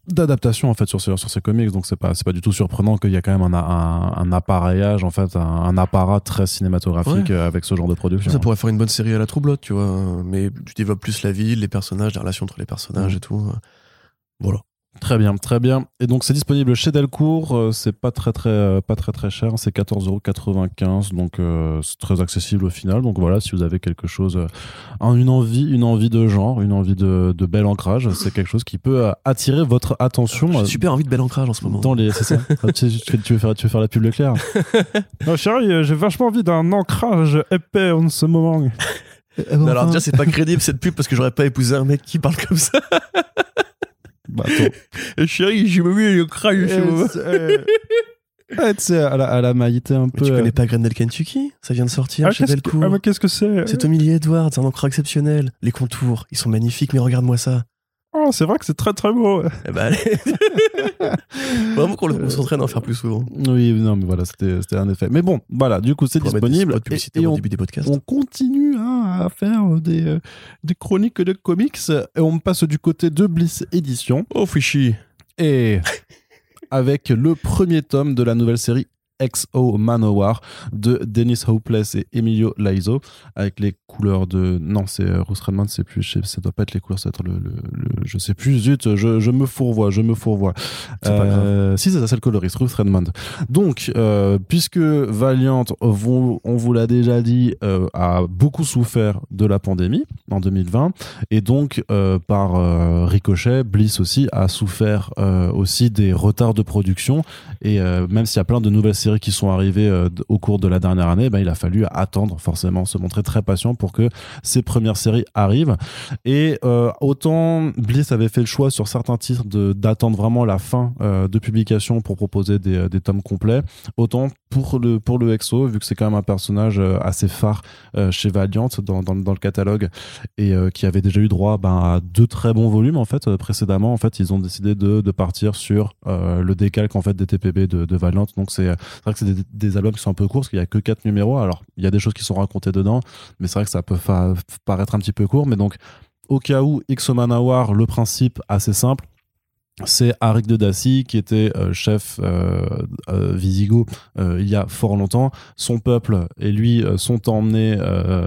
[SPEAKER 1] d'adaptation en fait sur sur ces comics, donc c'est pas, c'est pas du tout surprenant qu'il y a quand même un, un, appareillage, en fait, un, apparat très cinématographique avec ce genre de production.
[SPEAKER 2] Ça pourrait faire une bonne série à la troublotte, tu vois. Mais tu développes plus la ville, les personnages, les relations entre les personnages mmh. et tout. Voilà.
[SPEAKER 1] Très bien, très bien. Et donc c'est disponible chez Delcourt, euh, c'est pas très très euh, pas très très cher, c'est 14,95€, donc euh, c'est très accessible au final. Donc voilà, si vous avez quelque chose, une envie, une envie de genre, une envie de, de bel ancrage, c'est quelque chose qui peut attirer votre attention.
[SPEAKER 2] J'ai super envie de bel ancrage en ce moment.
[SPEAKER 1] Dans les, c'est ça. tu, veux faire, tu veux faire la pub Leclerc.
[SPEAKER 3] non, chérie, j'ai vachement envie d'un ancrage épais en ce moment.
[SPEAKER 2] alors déjà c'est pas crédible cette pub parce que j'aurais pas épousé un mec qui parle comme ça.
[SPEAKER 1] Bah, attends.
[SPEAKER 2] Chérie, j'ai mis le crâne chez moi.
[SPEAKER 1] Ouais, tu sais, à la, à la maïté un peu.
[SPEAKER 2] tu connais pas Grendel Kentucky? Ça vient de sortir ah, chez Delcourt.
[SPEAKER 3] Ah, qu'est-ce que c'est?
[SPEAKER 2] C'est Tommy Lee Edwards, un encre exceptionnel. Les contours, ils sont magnifiques, mais regarde-moi ça.
[SPEAKER 3] Oh, c'est vrai que c'est très très beau.
[SPEAKER 2] Eh ben. Vraiment qu'on s'entraîne à en faire plus souvent.
[SPEAKER 1] Oui, non, mais voilà, c'était un effet. Mais bon, voilà, du coup, c'est disponible.
[SPEAKER 2] Pas de publicité au début des podcasts.
[SPEAKER 1] On continue hein, à faire euh, des, euh, des chroniques de comics. Et on passe du côté de Bliss Édition.
[SPEAKER 2] Oh, Fishy
[SPEAKER 1] Et avec le premier tome de la nouvelle série XO Manowar de Dennis Hopeless et Emilio Laizo avec les couleurs de non c'est euh, Bruce Redmond c'est plus je sais- ça doit pas être les couleurs ça doit être le, le- le- je sais plus. Zut je, je me fourvoie je me fourvoie.
[SPEAKER 2] C'est pas
[SPEAKER 1] Euh, si c'est ça c'est le coloriste Ruth Redmond. Donc euh, puisque Valiant vous- on vous l'a déjà dit euh, a beaucoup souffert de la pandémie en 2020 et donc par ricochet Bliss aussi a souffert aussi des retards de production et même s'il y a plein de nouvelles séries qui sont arrivées au cours de la dernière année, ben, il a fallu attendre forcément, se montrer très patient pour que ces premières séries arrivent. Et euh, autant Bliss avait fait le choix sur certains titres d'attendre vraiment la fin euh, de publication pour proposer des, euh, des tomes complets, autant pour le, pour le EXO, vu que c'est quand même un personnage assez phare chez Valiant dans, dans, le catalogue et qui avait déjà eu droit ben, à deux très bons volumes en fait précédemment. En fait ils ont décidé de, de partir sur le décalque en fait des TPB de, Valiant. Donc c'est vrai que c'est des, des albums qui sont un peu courts parce qu'il y a que quatre numéros. Alors il y a des choses qui sont racontées dedans mais c'est vrai que ça peut paraître un petit peu court mais donc au cas où Exomanawar le principe assez simple c'est Arik de Daci qui était euh, chef euh, euh, Visigoth euh, il y a fort longtemps. Son peuple et lui sont emmenés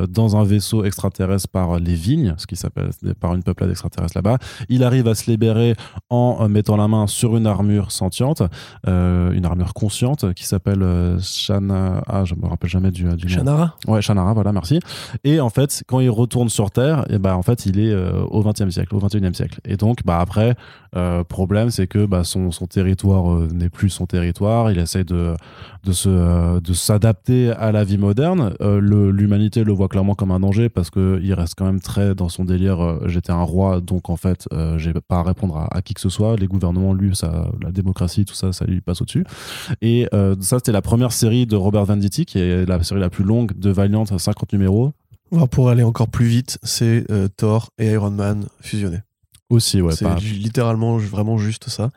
[SPEAKER 1] dans un vaisseau extraterrestre par les vignes, ce qui s'appelle par une peuplade extraterrestre là-bas. Il arrive à se libérer en mettant la main sur une armure sentiente, une armure consciente qui s'appelle Shana. Ah, je me rappelle jamais du, du nom.
[SPEAKER 2] Shannara
[SPEAKER 1] Ouais, Shannara, voilà, merci. Et en fait, quand il retourne sur Terre, et bah, en fait, il est au 20e siècle, au 21e siècle. Et donc, bah, après, problème, c'est que bah, son, territoire euh, n'est plus son territoire. Il essaye de, se, euh, s'adapter à la vie moderne. Euh, l'humanité le voit clairement comme un danger parce qu'il reste quand même très dans son délire. J'étais un roi, donc en fait, j'ai pas à répondre à, qui que ce soit. Les gouvernements, lui, ça, la démocratie, tout ça, ça lui passe au-dessus. Et ça, c'était la première série de Robert Venditti, qui est la série la plus longue de Valiant, 50 numéros.
[SPEAKER 2] Pour aller encore plus vite, c'est Thor et Iron Man fusionnés.
[SPEAKER 1] Aussi, ouais.
[SPEAKER 2] c'est
[SPEAKER 1] pas-
[SPEAKER 2] littéralement vraiment juste ça.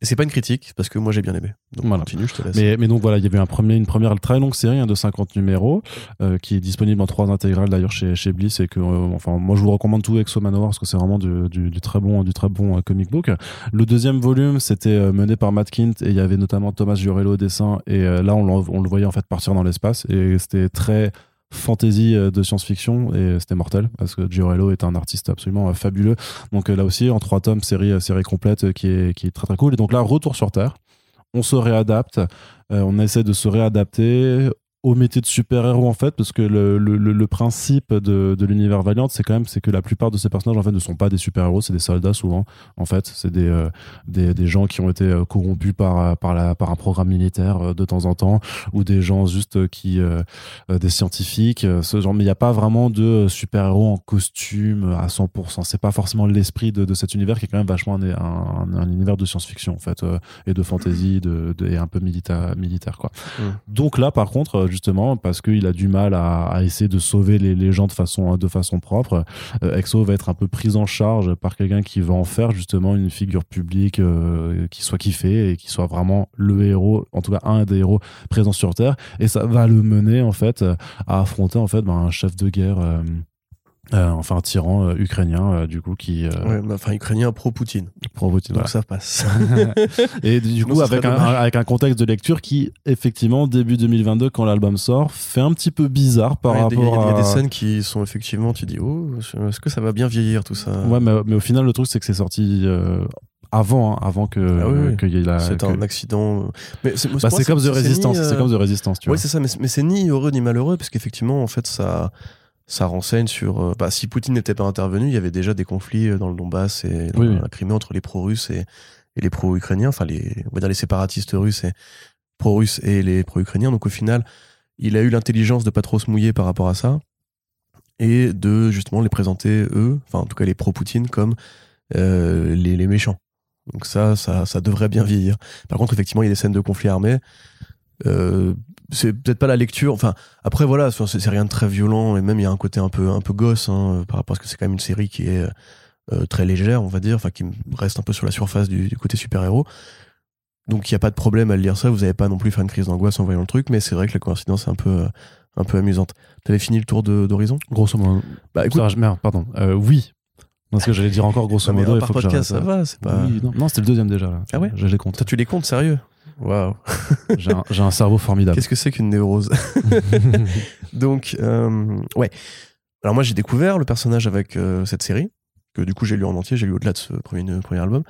[SPEAKER 2] Et c'est pas une critique, parce que moi j'ai bien aimé. Donc
[SPEAKER 1] Voilà.
[SPEAKER 2] continue, je te laisse.
[SPEAKER 1] Mais, mais donc voilà, il y avait un premier, une première très longue série hein, de 50 numéros euh, qui est disponible en trois intégrales d'ailleurs chez, chez Bliss et que euh, enfin moi je vous recommande tout Exo Manowar parce que c'est vraiment du, du, du très bon du très bon euh, comic book. Le deuxième volume c'était mené par Matt Kint et il y avait notamment Thomas Giorello au dessin et là on le voyait en fait partir dans l'espace et c'était très fantasy euh, de science-fiction et c'était mortel parce que Giorello est un artiste absolument euh, fabuleux. Donc euh, là aussi en trois tomes série série complète qui est qui est très très cool. Et donc là retour sur terre. On se réadapte on essaie de se réadapter au métier de super-héros en fait parce que le, le, principe de, de l'univers Valiant c'est quand même c'est que la plupart de ces personnages en fait ne sont pas des super-héros c'est des soldats souvent. En fait c'est des, euh, des des gens qui ont été euh, corrompus par euh, par la par un programme militaire de temps en temps ou des gens juste qui euh, des scientifiques ce genre. Mais il n'y a pas vraiment de super-héros en costume à 100% c'est pas forcément l'esprit de, de cet univers qui est quand même vachement un, un, un univers de science-fiction en fait et de fantasy de, de- et un peu militaire militaire quoi.
[SPEAKER 2] Mm.
[SPEAKER 1] donc là par contre justement parce qu'il a du mal à, essayer de sauver les, gens de façon de façon propre. Euh, Exo va être un peu pris en charge par quelqu'un qui va en faire justement une figure publique euh, qui soit kiffée et qui soit vraiment le héros en tout cas un des héros présents sur terre. Et ça va le mener en fait euh, à affronter en fait ben, un chef de guerre euh, enfin un tyran euh, ukrainien euh, du coup qui
[SPEAKER 2] Ouais, mais enfin, ukrainien pro-Poutine.
[SPEAKER 1] pro-Poutine,
[SPEAKER 2] Donc
[SPEAKER 1] voilà.
[SPEAKER 2] ça passe.
[SPEAKER 1] Et du coup, avec un,
[SPEAKER 2] dommage.
[SPEAKER 1] avec un contexte de lecture qui, effectivement, début 2022, quand l'album sort, fait un petit peu bizarre par
[SPEAKER 2] Ouais, Il y
[SPEAKER 1] rapport
[SPEAKER 2] il y, a des scènes qui sont effectivement, tu dis, oh, est-ce que ça va bien vieillir tout ça?
[SPEAKER 1] Ouais, mais, mais au final, le truc, c'est que c'est sorti avant, hein, avant que
[SPEAKER 2] Ah oui, oui.
[SPEAKER 1] qu'il y ait la.
[SPEAKER 2] C'est
[SPEAKER 1] que-
[SPEAKER 2] un accident. Mais c'est
[SPEAKER 1] Bah, comme The Resistance. C'est comme The Resistance, tu
[SPEAKER 2] Oui,
[SPEAKER 1] vois.
[SPEAKER 2] c'est ça, mais, mais c'est ni heureux ni malheureux, parce qu'effectivement, en fait, ça, ça renseigne sur. euh, bah, si Poutine n'était pas intervenu, il y avait déjà des conflits euh, dans le Donbass et dans
[SPEAKER 1] oui.
[SPEAKER 2] la Crimée entre les pro-russes et, et les pro-ukrainiens, enfin, les, on va dire les séparatistes russes et pro-russes et les pro-ukrainiens. Donc, au final, il a eu l'intelligence de pas trop se mouiller par rapport à ça et de justement les présenter, eux, enfin, en tout cas, les pro-Poutine, comme euh, les, les méchants. Donc, ça, ça, ça devrait bien vieillir. Par contre, effectivement, il y a des scènes de conflits armés. Euh, c'est peut-être pas la lecture. Enfin, après voilà, c'est rien de très violent et même il y a un côté un peu un peu gosse hein, par rapport à ce que c'est quand même une série qui est euh, très légère, on va dire, enfin qui reste un peu sur la surface du, du côté super héros. Donc il y a pas de problème à lire ça. Vous n'allez pas non plus faire une crise d'angoisse en voyant le truc, mais c'est vrai que la coïncidence est un peu euh, un peu amusantes. T'avais fini le tour de- d'Horizon?
[SPEAKER 1] Grosso modo.
[SPEAKER 2] Bah écoute,
[SPEAKER 1] merde, pardon. Euh, oui. Parce que j'allais dire encore grosso
[SPEAKER 2] non, mais
[SPEAKER 1] modo.
[SPEAKER 2] un
[SPEAKER 1] il faut que
[SPEAKER 2] podcast, ça va, c'est pas.
[SPEAKER 1] Oui, non, non, c'était le deuxième déjà. Là.
[SPEAKER 2] Ah ouais?
[SPEAKER 1] Je les compte.
[SPEAKER 2] Toi, tu les comptes, sérieux? Waouh.
[SPEAKER 1] J'ai un, cerveau formidable.
[SPEAKER 2] Qu'est-ce que c'est qu'une névrose Donc, euh, ouais. Alors moi, j'ai découvert le personnage avec euh, cette série, que du coup j'ai lu en entier, j'ai lu au-delà de ce premier, premier album.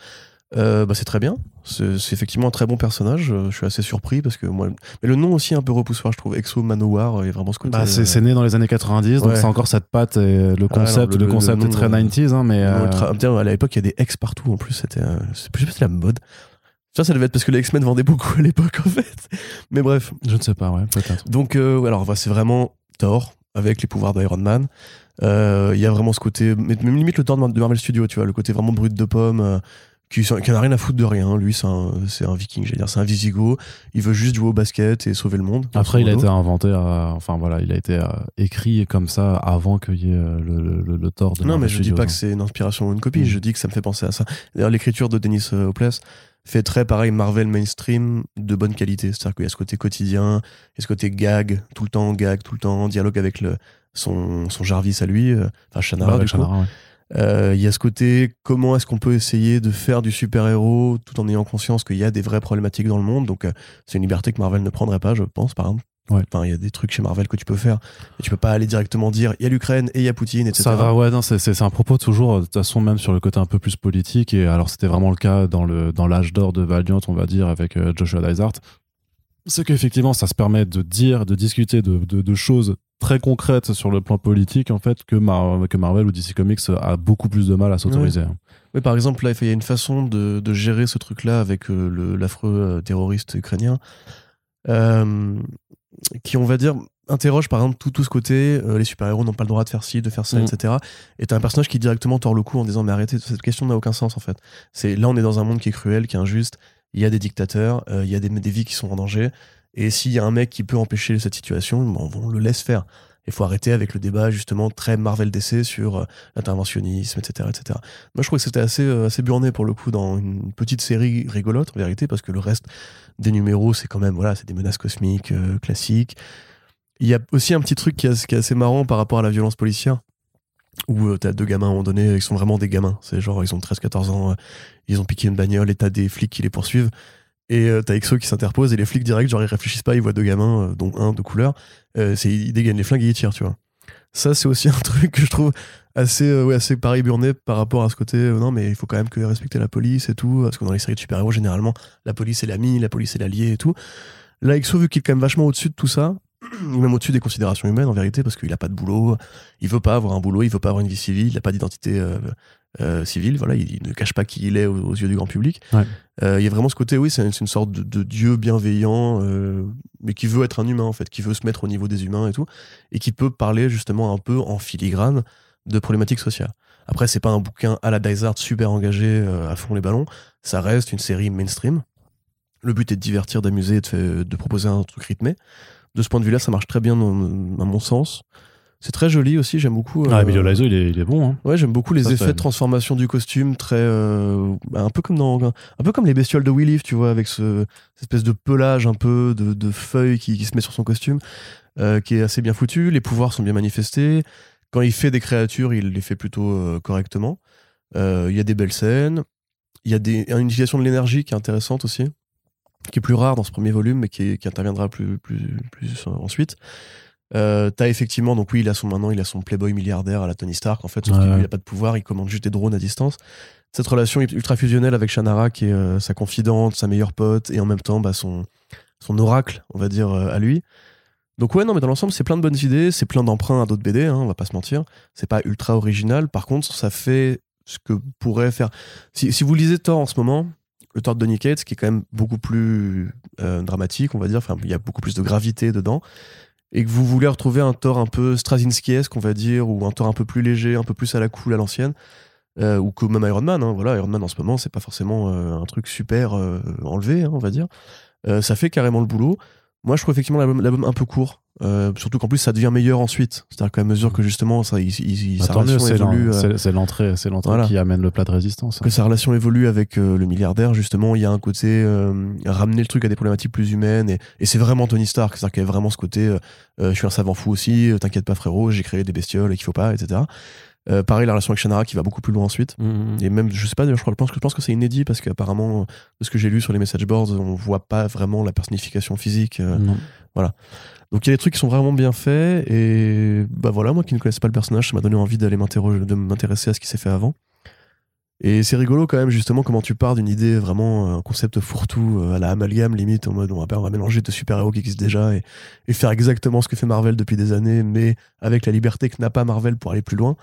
[SPEAKER 2] Euh, bah, c'est très bien. C'est effectivement un très bon personnage. Euh, Je suis assez surpris parce que moi. Mais le nom aussi est un peu repoussoir, je trouve. Exo Manowar, euh, il a vraiment ce côté.
[SPEAKER 1] Bah, c'est
[SPEAKER 2] euh,
[SPEAKER 1] né dans les années 90, donc
[SPEAKER 2] Ouais.
[SPEAKER 1] c'est encore cette patte et le concept.
[SPEAKER 2] non, le-
[SPEAKER 1] le,
[SPEAKER 2] le
[SPEAKER 1] concept
[SPEAKER 2] nom,
[SPEAKER 1] est très
[SPEAKER 2] euh,
[SPEAKER 1] 90s, hein, mais. euh,
[SPEAKER 2] ultra- à l'époque, il y a des ex partout en plus. C'était. euh, Je sais pas si la mode. Ça, ça devait être parce que les X-Men vendaient beaucoup à l'époque en fait. Mais bref.
[SPEAKER 1] Je ne sais pas, ouais, peut-être.
[SPEAKER 2] Donc, euh, alors, bah, c'est vraiment Thor avec les pouvoirs d'Iron Man. Euh, Il y a vraiment ce côté, même limite le Thor de Marvel Studios, tu vois, le côté vraiment brut de pomme, euh, qui, qui n'a rien à foutre de rien. Lui, c'est un, c'est un viking, j'allais dire, c'est un visigo. Il veut juste jouer au basket et sauver le monde.
[SPEAKER 1] Après, il a été inventé, enfin voilà, il a été euh, écrit comme ça avant qu'il y ait le, le, le, le Thor de
[SPEAKER 2] Non, mais je dis
[SPEAKER 1] Studios,
[SPEAKER 2] pas
[SPEAKER 1] hein.
[SPEAKER 2] que c'est une inspiration ou une copie,
[SPEAKER 1] Mm.
[SPEAKER 2] je dis que ça me fait penser à ça. D'ailleurs, l'écriture de Dennis euh, Hopeless fait très pareil Marvel mainstream de bonne qualité. C'est-à-dire qu'il y a ce côté quotidien, il y a ce côté gag, tout le temps gag, tout le temps dialogue avec le, son, son Jarvis à lui, euh, enfin Shannara,
[SPEAKER 1] Ouais,
[SPEAKER 2] coup.
[SPEAKER 1] Shannara, ouais.
[SPEAKER 2] Euh, Il y a ce côté comment est-ce qu'on peut essayer de faire du super-héros tout en ayant conscience qu'il y a des vraies problématiques dans le monde? Donc, euh, c'est une liberté que Marvel ne prendrait pas, je pense, par exemple.
[SPEAKER 1] Ouais.
[SPEAKER 2] Enfin, il y a des trucs chez Marvel que tu peux faire. Et tu peux pas aller directement dire il y a l'Ukraine et il y a Poutine, etc.
[SPEAKER 1] Ça va, ouais, non, c'est- un propos toujours, euh, de toute façon, même sur le côté un peu plus politique. Et alors, c'était vraiment le cas dans le dans l'âge d'or de Valiant, on va dire, avec euh, Joshua Dysart. C'est qu'effectivement, ça se permet de dire, de discuter de, de, de choses très concrètes sur le plan politique, en fait, que, Mar- que Marvel ou DC Comics a beaucoup plus de mal à s'autoriser. hein.
[SPEAKER 2] Oui, par exemple, là, il y a une façon de, de gérer ce truc-là avec euh, le- l'affreux euh, terroriste ukrainien euh, qui, on va dire, interroge par exemple tout, tout ce côté euh, les super-héros n'ont pas le droit de faire ci, de faire ça,
[SPEAKER 1] Mm.
[SPEAKER 2] etc. Et t'as un personnage qui directement tord le cou en disant Mais arrêtez, cette question n'a aucun sens en fait. C'est Là, on est dans un monde qui est cruel, qui est injuste. Il y a des dictateurs, euh, il y a des, des vies qui sont en danger. Et s'il y a un mec qui peut empêcher cette situation, bon, on le laisse faire. Il faut arrêter avec le débat justement très Marvel DC sur euh, l'interventionnisme, etc., etc. Moi, je trouve que c'était assez, assez burné pour le coup dans une petite série rigolote en vérité, parce que le reste des numéros, c'est quand même, voilà, c'est des menaces cosmiques euh, classiques. Il y a aussi un petit truc qui est, assez marrant par rapport à la violence policière, où euh, t'as deux gamins à un moment donné, ils sont vraiment des gamins. C'est genre, ils ont 13-14 ans, euh, ils ont piqué une bagnole et t'as des flics qui les poursuivent. Et euh, t'as Exo qui s'interpose et les flics directs, genre ils réfléchissent pas, ils voient deux gamins, dont un de couleur, c'est, ils dégainent les flingues et ils tirent, tu vois. Ça, c'est aussi un truc que je trouve assez, euh, ouais, assez pareil burné par rapport à ce côté, euh, non, mais il faut quand même que respecter la police et tout, parce que dans les séries de super-héros, généralement, la police est l'ami, la police est l'allié et tout. Là, Exo, vu qu'il est quand même vachement au-dessus de tout ça, ou même au-dessus des considérations humaines en vérité, parce qu'il a pas de boulot, il veut pas avoir un boulot, il veut pas avoir une vie civile, il a pas d'identité euh, euh, civile, voilà, il, il ne cache pas qui il est aux, aux yeux du grand public.
[SPEAKER 1] Ouais.
[SPEAKER 2] Euh, il y a vraiment ce côté, oui, c'est une sorte de, de dieu bienveillant, mais qui veut être un humain en fait, qui veut se mettre au niveau des humains et tout, et qui peut parler justement un peu en filigrane de problématiques sociales. Après, c'est pas un bouquin à la Dysart super engagé euh, à fond les ballons, ça reste une série mainstream. Le but est de divertir, d'amuser, de, de proposer un truc rythmé. De ce point de vue-là, ça marche très bien dans- à mon sens. C'est très joli aussi, j'aime beaucoup.
[SPEAKER 1] Ah,
[SPEAKER 2] euh,
[SPEAKER 1] Emilio Laiso, il est, il est bon. Hein.
[SPEAKER 2] Ouais, j'aime beaucoup les
[SPEAKER 1] Ça,
[SPEAKER 2] effets de transformation du costume, très euh, un peu comme dans un peu comme les bestioles de Willy, tu vois, avec ce cette espèce de pelage un peu de, de feuilles qui, qui se met sur son costume, euh, qui est assez bien foutu. Les pouvoirs sont bien manifestés. Quand il fait des créatures, il les fait plutôt euh, correctement. Euh, Il y a des belles scènes. Il y a des, une utilisation de l'énergie qui est intéressante aussi, qui est plus rare dans ce premier volume, mais qui, est- qui interviendra plus plus plus ensuite. Euh, t'as effectivement, donc oui, il a son maintenant, il a son playboy milliardaire à la Tony Stark, en fait, sauf
[SPEAKER 1] Ouais,
[SPEAKER 2] qu'il
[SPEAKER 1] ouais.
[SPEAKER 2] il a pas de pouvoir, il commande juste des drones à distance. Cette relation ultra fusionnelle avec Shannara, qui est euh, sa confidente, sa meilleure pote, et en même temps, bah, son, son oracle, on va dire, euh, à lui. Donc ouais, non, mais dans l'ensemble, c'est plein de bonnes idées, c'est plein d'emprunts à d'autres BD, hein, on va pas se mentir. C'est pas ultra original, par contre, ça fait ce que pourrait faire... Si, vous lisez Thor en ce moment, le Thor de Donny Cates, qui est quand même beaucoup plus euh, dramatique, on va dire, il y a beaucoup plus de gravité dedans, et que vous voulez retrouver un Thor un peu Straczynskiesque, on va dire, ou un Thor un peu plus léger, un peu plus à la cool à l'ancienne, euh, ou que même Iron Man, hein, voilà, Iron Man en ce moment, c'est pas forcément euh, un truc super enlevé, hein, on va dire. Ça fait carrément le boulot. Moi, je trouve effectivement l'album un peu court. Euh, surtout qu'en plus, ça devient meilleur ensuite. C'est-à-dire qu'à mesure que justement, ça, il, il-
[SPEAKER 1] Bah,
[SPEAKER 2] sa relation évolue. euh,
[SPEAKER 1] c'est l'entrée, c'est l'entrée
[SPEAKER 2] Voilà.
[SPEAKER 1] qui amène le plat de résistance.
[SPEAKER 2] que sa relation évolue avec euh, le milliardaire, justement, il y a un côté euh, ramener le truc à des problématiques plus humaines. Et, et c'est vraiment Tony Stark. C'est-à-dire qu'il y a vraiment ce côté euh, je suis un savant fou aussi, t'inquiète pas, frérot, j'ai créé des bestioles et qu'il faut pas, etc. Euh, pareil, la relation avec Shannara qui va beaucoup plus loin ensuite.
[SPEAKER 1] Mhm.
[SPEAKER 2] Et même, je sais pas, je, crois- je pense que, je pense que c'est inédit parce qu'apparemment, de ce que j'ai lu sur les message boards, on voit pas vraiment la personnification physique. euh.
[SPEAKER 1] Non.
[SPEAKER 2] Donc il y a des trucs qui sont vraiment bien faits. Et bah voilà, moi qui ne connaissais pas le personnage, ça m'a donné envie d'aller m'interroger, de m'intéresser à ce qui s'est fait avant. Et c'est rigolo quand même, justement, comment tu pars d'une idée vraiment, un concept fourre-tout euh, à la amalgame, limite, en mode on va, on mélanger deux super-héros qui existent déjà et, et faire exactement ce que fait Marvel depuis des années, mais avec la liberté que n'a pas Marvel pour aller plus loin.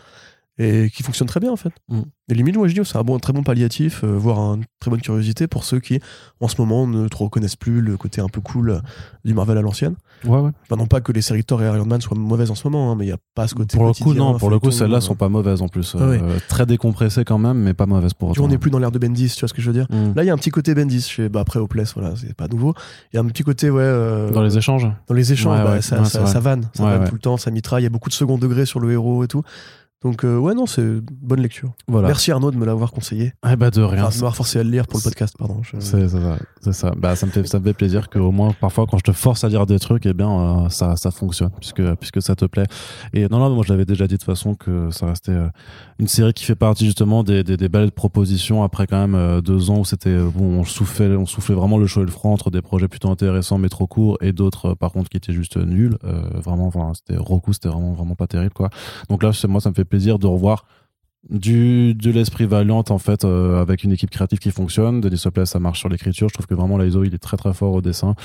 [SPEAKER 2] Et qui fonctionne très bien en fait.
[SPEAKER 1] Mm.
[SPEAKER 2] Et limite, moi je dis, c'est un, bon, un très bon palliatif, euh, voire une très bonne curiosité pour ceux qui, en ce moment, ne trop connaissent plus le côté un peu cool du Marvel à l'ancienne.
[SPEAKER 1] Ouais, ouais.
[SPEAKER 2] Enfin, non pas que les séries Thor et Iron Man soient mauvaises en ce moment, hein, mais il n'y a pas ce côté.
[SPEAKER 1] Pour le coup, non. Pour le coup, celles-là
[SPEAKER 2] euh,
[SPEAKER 1] sont pas mauvaises en plus.
[SPEAKER 2] Ah ouais.
[SPEAKER 1] Euh, très décompressées quand même, mais pas mauvaises pour
[SPEAKER 2] Tu
[SPEAKER 1] autant.
[SPEAKER 2] vois, on n'est plus dans l'ère de Bendis, tu vois ce que je veux dire
[SPEAKER 1] Mhm.
[SPEAKER 2] Là, il y a un petit côté Bendis. Chez, bah, après, Hopeless, voilà, c'est pas nouveau. Il y a un petit côté, ouais. euh,
[SPEAKER 1] Dans les échanges
[SPEAKER 2] dans les échanges, bah, ça, ça, vanne. Ça vanne tout le temps, ça mitraille. Il y a beaucoup de second degré sur le héros et tout. Donc, euh, ouais, non, c'est bonne lecture.
[SPEAKER 1] Voilà.
[SPEAKER 2] Merci Arnaud de me l'avoir conseillé.
[SPEAKER 1] Eh bah de rien.
[SPEAKER 2] Enfin, de m'avoir forcé à le lire pour le podcast, pardon. Je-
[SPEAKER 1] C'est ça, c'est ça. Bah, ça me fait, ça me fait plaisir que au moins parfois quand je te force à lire des trucs, eh bien euh, ça, ça fonctionne puisque puisque ça te plaît. Et non, non, moi je l'avais déjà dit de toute façon que ça restait euh, une série qui fait partie justement des, des, des belles propositions après quand même deux ans où c'était bon, on soufflait, on soufflait vraiment le chaud et le froid entre des projets plutôt intéressants mais trop courts et d'autres par contre qui étaient juste nuls. Vraiment, enfin, c'était Roku, c'était vraiment vraiment pas terrible quoi. Donc là, moi ça me fait plaisir de revoir du de l'esprit Valiant en fait euh, avec une équipe créative qui fonctionne. Denis Sopeless ça marche sur l'écriture. Je trouve que vraiment l'ISO il est très très fort au dessin.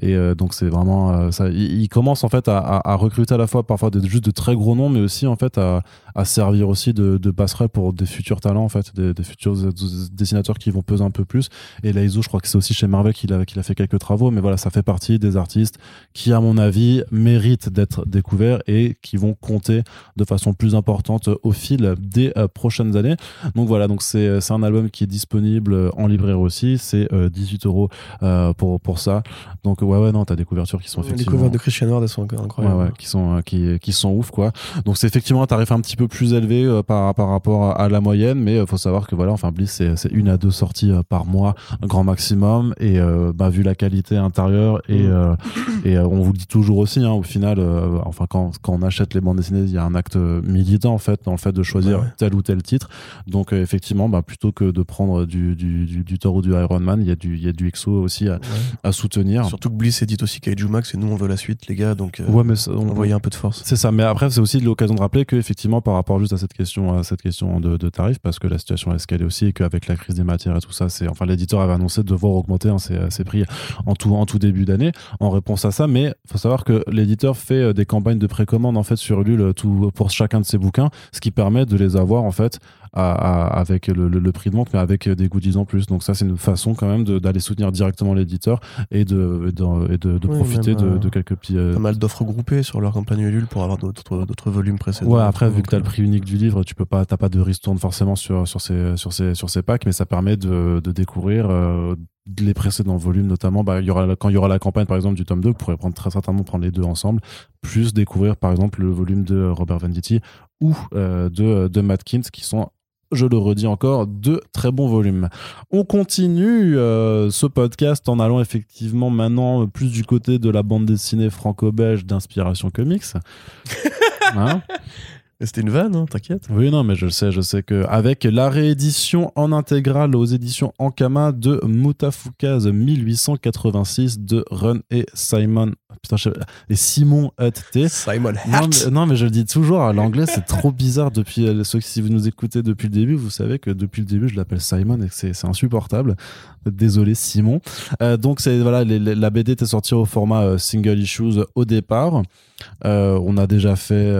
[SPEAKER 1] Et euh, donc c'est vraiment euh, ça il, commence en fait à, recruter à la fois parfois des, juste de très gros noms mais aussi en fait à, à servir aussi de, de passerelle pour des futurs talents en fait des, des futurs euh, dessinateurs qui vont peser un peu plus et l'ISO je crois que c'est aussi chez Marvel qu'il a, qu'il a fait quelques travaux mais voilà ça fait partie des artistes qui à mon avis méritent d'être découverts et qui vont compter de façon plus importante au fil des euh, prochaines années. Donc voilà, donc c'est c'est un album qui est disponible euh, en librairie aussi. C'est euh, 18 euros euh, pour pour ça. Donc ouais ouais non, t'as des couvertures qui sont
[SPEAKER 2] Les
[SPEAKER 1] effectivement
[SPEAKER 2] covers de Christian Ward, elles sont encore
[SPEAKER 1] Ouais,
[SPEAKER 2] incroyables.
[SPEAKER 1] ouais, qui sont euh, qui, qui sont ouf quoi. Donc c'est effectivement un tarif un petit peu plus élevé euh, par par rapport à, à la moyenne, mais il faut savoir que voilà, enfin Bliss c'est c'est une à deux sorties euh, par mois grand maximum et euh, bah vu la qualité intérieure et
[SPEAKER 2] Mm.
[SPEAKER 1] euh, et euh, on vous le dit toujours aussi hein, au final euh, enfin quand quand on achète les bandes dessinées, il y a un acte militant en fait dans le fait de choisir
[SPEAKER 2] Ouais, ouais.
[SPEAKER 1] tel ou tel titre. Donc euh, effectivement, bah, plutôt que de prendre du du, du, du Thor ou du Iron Man, il y a du il y a du EXO aussi à,
[SPEAKER 2] Ouais.
[SPEAKER 1] à soutenir.
[SPEAKER 2] Surtout que Bliss édite aussi Kaiju Max et nous on veut la suite, les gars, donc euh,
[SPEAKER 1] Ouais, mais ça- on,
[SPEAKER 2] envoyez un peu de force.
[SPEAKER 1] c'est ça, mais après c'est aussi l'occasion de rappeler que effectivement par rapport juste à cette question, de, de tarif, parce que la situation a escalé aussi et qu'avec la crise des matières et tout ça, c'est enfin l'éditeur avait annoncé devoir augmenter hein, ses, prix en tout début d'année en réponse à ça, mais faut savoir que l'éditeur fait euh, des campagnes de précommande en fait sur Ulule tout pour chacun de ses bouquins, ce qui permet de les avoir en fait à- à- avec le, le- le prix de vente, mais avec des goodies en plus. Donc ça c'est une façon quand même d'aller soutenir directement l'éditeur et de et de, et de- de
[SPEAKER 2] Oui,
[SPEAKER 1] profiter
[SPEAKER 2] même,
[SPEAKER 1] de,
[SPEAKER 2] euh,
[SPEAKER 1] de quelques petits euh,
[SPEAKER 2] Pas mal d'offres groupées sur leur campagne Ulule pour avoir d'autres volumes précédents.
[SPEAKER 1] Ouais, après, vu que tu as le prix unique du livre, tu peux pas, t'as pas de ristourne forcément sur, sur, ces, sur, ces, sur ces packs, mais ça permet de, de découvrir euh, les précédents volumes, notamment. Bah, il y aura, quand il y aura la campagne, par exemple, du tome 2, vous pourrez prendre, très certainement prendre les deux ensemble, plus découvrir, par exemple, le volume de Robert Venditti ou euh, de, de Matt Kint, qui sont je le redis encore, deux très bons volumes. On continue euh, ce podcast en allant effectivement maintenant plus du côté de la bande dessinée franco-belge d'inspiration comics. Hein
[SPEAKER 2] C'était une vanne, hein, t'inquiète.
[SPEAKER 1] oui, non, mais je le sais, je sais que avec la réédition en intégrale aux éditions Ankama de Mutafukaz 1886 de Run et Simon. Putain, je... Simon Hutt
[SPEAKER 2] Simon
[SPEAKER 1] non mais, non, mais je le dis toujours à l'anglais, c'est trop bizarre depuis. euh, Ceux, qui- si vous nous écoutez depuis le début, vous savez que depuis le début, je l'appelle Simon et que c'est insupportable. Désolé, Simon. Euh, donc, c'est voilà, les- les- la BD était sortie au format euh, single issues au départ. Euh, on a déjà fait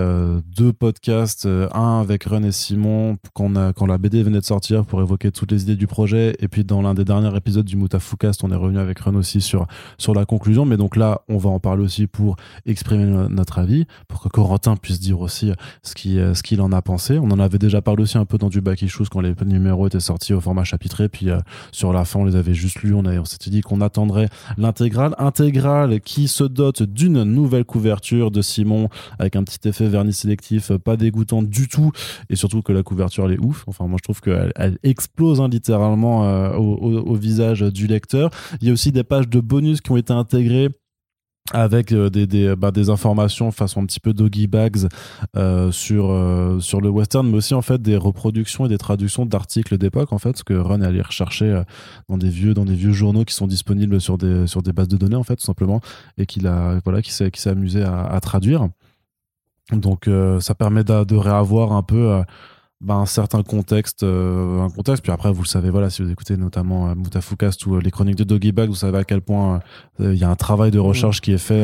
[SPEAKER 1] deux podcasts, un avec Ren et Simon quand, on a- quand la BD venait de sortir pour évoquer toutes les idées du projet. Et puis dans l'un des derniers épisodes du Mutafukast, on est revenu avec Ren aussi sur, sur la conclusion. Mais donc là, on va en parler aussi pour exprimer no- notre avis, pour que Corentin puisse dire aussi ce qu'il euh, ce qu'il en a pensé. On en avait déjà parlé aussi un peu dans du Back Issues quand les numéros étaient sortis au format chapitré. Puis euh, sur la fin, on les avait juste lus. On, on s'était dit qu'on attendrait l'intégrale. Intégrale qui se dote d'une nouvelle couverture de Simon avec un petit effet vernis sélectif, euh, pas dégoûtant du tout. Et surtout que la couverture, elle est ouf. Enfin, moi, je trouve qu'elle elle explose hein, littéralement euh, au visage du lecteur. Il y a aussi des pages de bonus qui ont été intégrées avec euh, des, des, bah, des informations façon un petit peu doggy bags euh, sur, euh, sur le western, mais aussi en fait des reproductions et des traductions d'articles d'époque en fait, ce que Run est allé rechercher euh, dans des vieux dans des vieux journaux qui sont disponibles sur des sur des bases de données en fait tout simplement et qu'il voilà qui s'est amusé à, traduire. Donc euh, ça permet de, de réavoir un peu euh, bah, un certain contexte, euh, un contexte. Puis après, vous le savez, voilà, si vous écoutez notamment euh, Moutafoukast ou euh, les chroniques de Doggy Bag, vous savez à quel point il y a un travail de recherche qui est fait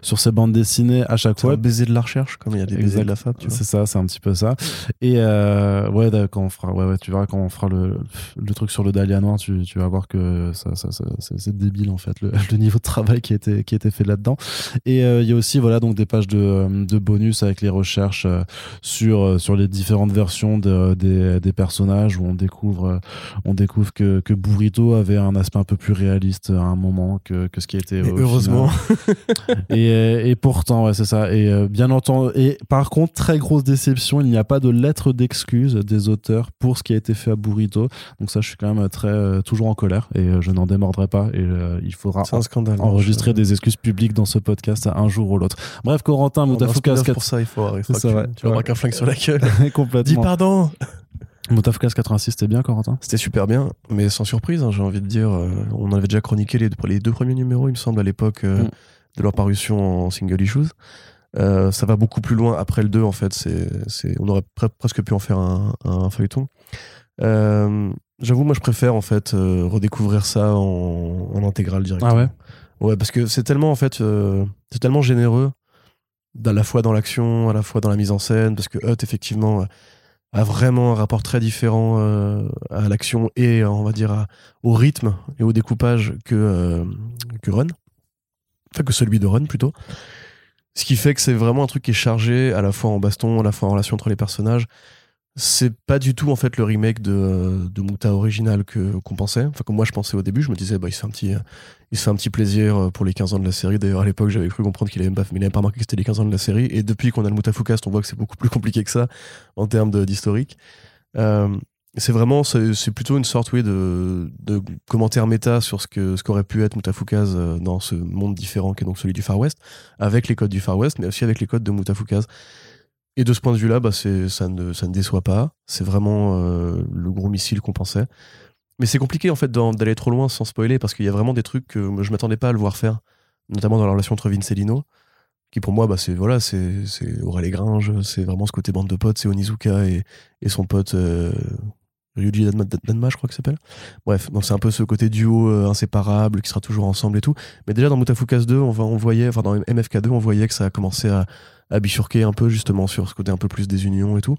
[SPEAKER 1] sur ces bandes dessinées à chaque fois.
[SPEAKER 2] un baiser de la recherche, comme il y a des baisers
[SPEAKER 1] Exact.
[SPEAKER 2] de la fab.
[SPEAKER 1] C'est ça, c'est un petit peu ça. Et ouais, quand on fera, ouais, ouais, tu verras quand on fera le, le truc sur le Dahlia noir, tu, tu vas voir que ça, ça, ça- c'est débile en fait le, le niveau de travail qui a été, qui été fait là-dedans. Et euh, il y a aussi voilà donc des pages de, de bonus avec les recherches euh, sur sur les différentes versions de, des, des personnages où on découvre on découvre que, que Burrito avait un aspect un peu plus réaliste à un moment que, que ce qui était
[SPEAKER 2] Et heureusement.
[SPEAKER 1] et, et pourtant, ouais, c'est ça. Et euh, bien entendu, et par contre, très grosse déception, il n'y a pas de lettre d'excuse des auteurs pour ce qui a été fait à Burrito. Donc ça, je suis quand même très euh, toujours en colère et euh, je n'en démordrai pas. Et il faudra
[SPEAKER 2] un scandale.
[SPEAKER 1] enregistrer des excuses publiques dans ce podcast un jour ou l'autre. Bref, Corentin Moutafoukas
[SPEAKER 2] pour ça, il faut,
[SPEAKER 1] ouais.
[SPEAKER 2] tu,
[SPEAKER 1] Ouais.
[SPEAKER 2] qu'un flingue sur la gueule. Dis
[SPEAKER 1] complètement.
[SPEAKER 2] pardon
[SPEAKER 1] Moutafoukas 86, c'était bien, Corentin?
[SPEAKER 2] C'était super bien, mais sans surprise, hein, j'ai envie de dire. euh, on avait déjà chroniqué les, les deux premiers numéros, il me semble, à l'époque euh,
[SPEAKER 1] Mm.
[SPEAKER 2] de leur parution en single issues. Euh, ça va beaucoup plus loin après le 2, en fait. C'est, on aurait pre- presque pu en faire un, un feuilleton. J'avoue, moi, je préfère, en fait, redécouvrir ça en, en intégrale directement.
[SPEAKER 1] Ah ouais?
[SPEAKER 2] Ouais, parce que c'est tellement, en fait, c'est tellement généreux, à la fois dans l'action, à la fois dans la mise en scène, parce que Hut, effectivement, euh, a vraiment un rapport très différent euh, à l'action et, euh, on va dire, au rythme et au découpage que, que Run. Enfin, que celui de Run, plutôt. Ce qui fait que c'est vraiment un truc qui est chargé à la fois en baston, à la fois en relation entre les personnages. C'est pas du tout en fait le remake de, de Muta original que qu'on pensait. Enfin comme moi je pensais au début, je me disais bah il se fait un petit plaisir euh, pour les 15 ans de la série. D'ailleurs à l'époque j'avais cru comprendre qu'il avait pas il avait pas remarqué que c'était les 15 ans de la série et depuis qu'on a le Mutafoukast, on voit que c'est beaucoup plus compliqué que ça en termes d'historique. Euh, c'est vraiment c'est plutôt une sorte de, commentaire méta sur ce que ce qu'aurait pu être Mutafoukaz euh, dans ce monde différent qui est donc celui du Far West avec les codes du Far West mais aussi avec les codes de Mutafoukaz. Et de ce point de vue-là, bah, ça, ne, ça ne déçoit pas. C'est vraiment euh, le gros missile qu'on pensait. Mais c'est compliqué en fait d'aller trop loin sans spoiler parce qu'il y a vraiment des trucs que je m'attendais pas à le voir faire, notamment dans la relation entre Vince et Lino, qui pour moi, bah, c'est voilà, c'est, c'est vraiment ce côté bande de potes, c'est Onizuka et, et son pote euh, Ryuji Danma, Danma, je crois que s'appelle. Bref, donc c'est un peu ce côté duo euh, inséparable qui sera toujours ensemble et tout. Mais déjà dans Mutafukas 2, on, va, on voyait, enfin dans MFK 2, on voyait que ça a commencé à, à bifurquer un peu justement sur ce côté un peu plus des unions et tout.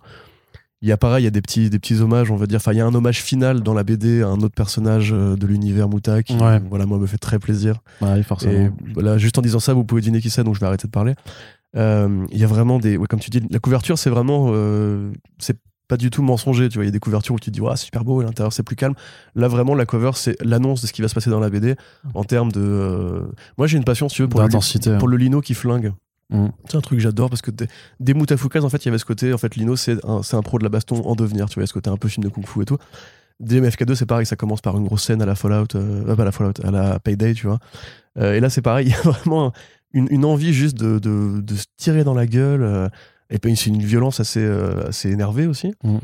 [SPEAKER 2] Il y a pareil, il y a des petits, des petits hommages, on va dire. Enfin, il y a un hommage final dans la BD à un autre personnage euh, de l'univers Muta qui,
[SPEAKER 1] Ouais.
[SPEAKER 2] voilà, moi, me fait très plaisir.
[SPEAKER 1] Ouais,
[SPEAKER 2] Et
[SPEAKER 1] forcément.
[SPEAKER 2] voilà, juste en disant ça, vous pouvez deviner qui c'est, donc je vais arrêter de parler. Euh, Il y a vraiment des. Ouais, comme tu dis, la couverture, c'est vraiment. euh, c'est pas du tout mensonger, tu vois. Il y a des couvertures où tu te dis, ouais, c'est super beau, et l'intérieur, c'est plus calme. Là, vraiment, la cover, c'est l'annonce de ce qui va se passer dans la BD en termes de. euh, Moi, j'ai une passion, si tu veux, pour le,
[SPEAKER 1] hein.
[SPEAKER 2] pour le lino qui flingue.
[SPEAKER 1] Mm.
[SPEAKER 2] C'est un truc que j'adore parce que des, des en fait, il y avait ce côté, en fait, Lino, c'est un, c'est un pro de la baston en devenir, tu vois, il y a ce côté un peu film de kung fu et tout. Des MFK2, c'est pareil, ça commence par une grosse scène à la Fallout, euh, euh, pas à la Fallout, à la Payday, tu vois. Euh, et là, c'est pareil, il y a vraiment une, une envie juste de, de, de se tirer dans la gueule. euh, et puis, c'est une violence assez, euh, assez énervée aussi.
[SPEAKER 1] Mm.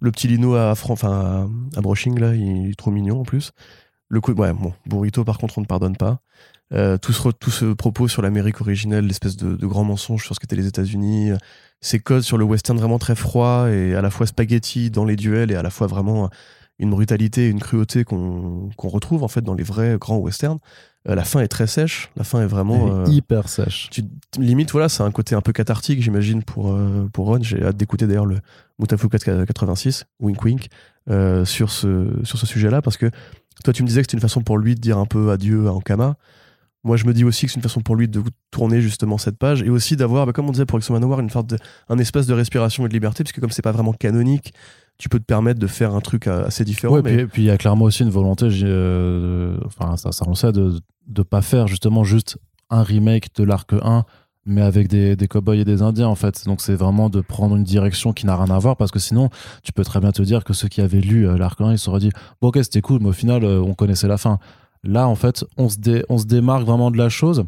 [SPEAKER 2] Le petit Lino à, Fran- enfin, à, à Brushing, là, il est trop mignon en plus. Le coup, ouais, bon, Burrito, par contre, on ne pardonne pas. Euh, tout, ce, tout ce propos sur l'Amérique originelle, l'espèce de, de grand mensonge sur ce qu'étaient les États-Unis, ces codes sur le western vraiment très froid et à la fois spaghetti dans les duels et à la fois vraiment une brutalité, une cruauté qu'on retrouve en fait dans les vrais grands westerns. Euh, la fin est très sèche, la fin est vraiment. euh,
[SPEAKER 1] hyper sèche.
[SPEAKER 2] tu, limite, voilà, c'est un côté un peu cathartique, j'imagine, pour, euh, pour Ron. J'ai hâte d'écouter d'ailleurs le Mutafu 86, Wink Wink, sur ce, sur ce sujet-là, parce que toi, tu me disais que c'était une façon pour lui de dire un peu adieu à Ankama. moi je me dis aussi que c'est une façon pour lui de tourner justement cette page et aussi d'avoir, bah, comme on disait pour Exo Manowar, une sorte de, un espace de respiration et de liberté, puisque comme c'est pas vraiment canonique, tu peux te permettre de faire un truc euh, assez différent.
[SPEAKER 1] Ouais,
[SPEAKER 2] mais-
[SPEAKER 1] puis puis il y a clairement aussi une volonté, euh, enfin ça, ça on le sait, de de pas faire justement juste un remake de l'arc 1, mais avec des, des cowboys et des indiens en fait. Donc c'est vraiment de prendre une direction qui n'a rien à voir, parce que sinon tu peux très bien te dire que ceux qui avaient lu euh, l'arc 1, ils se seraient dit bon ok c'était cool, mais au final euh, on connaissait la fin. Là en fait on se, dé- on se démarque vraiment de la chose.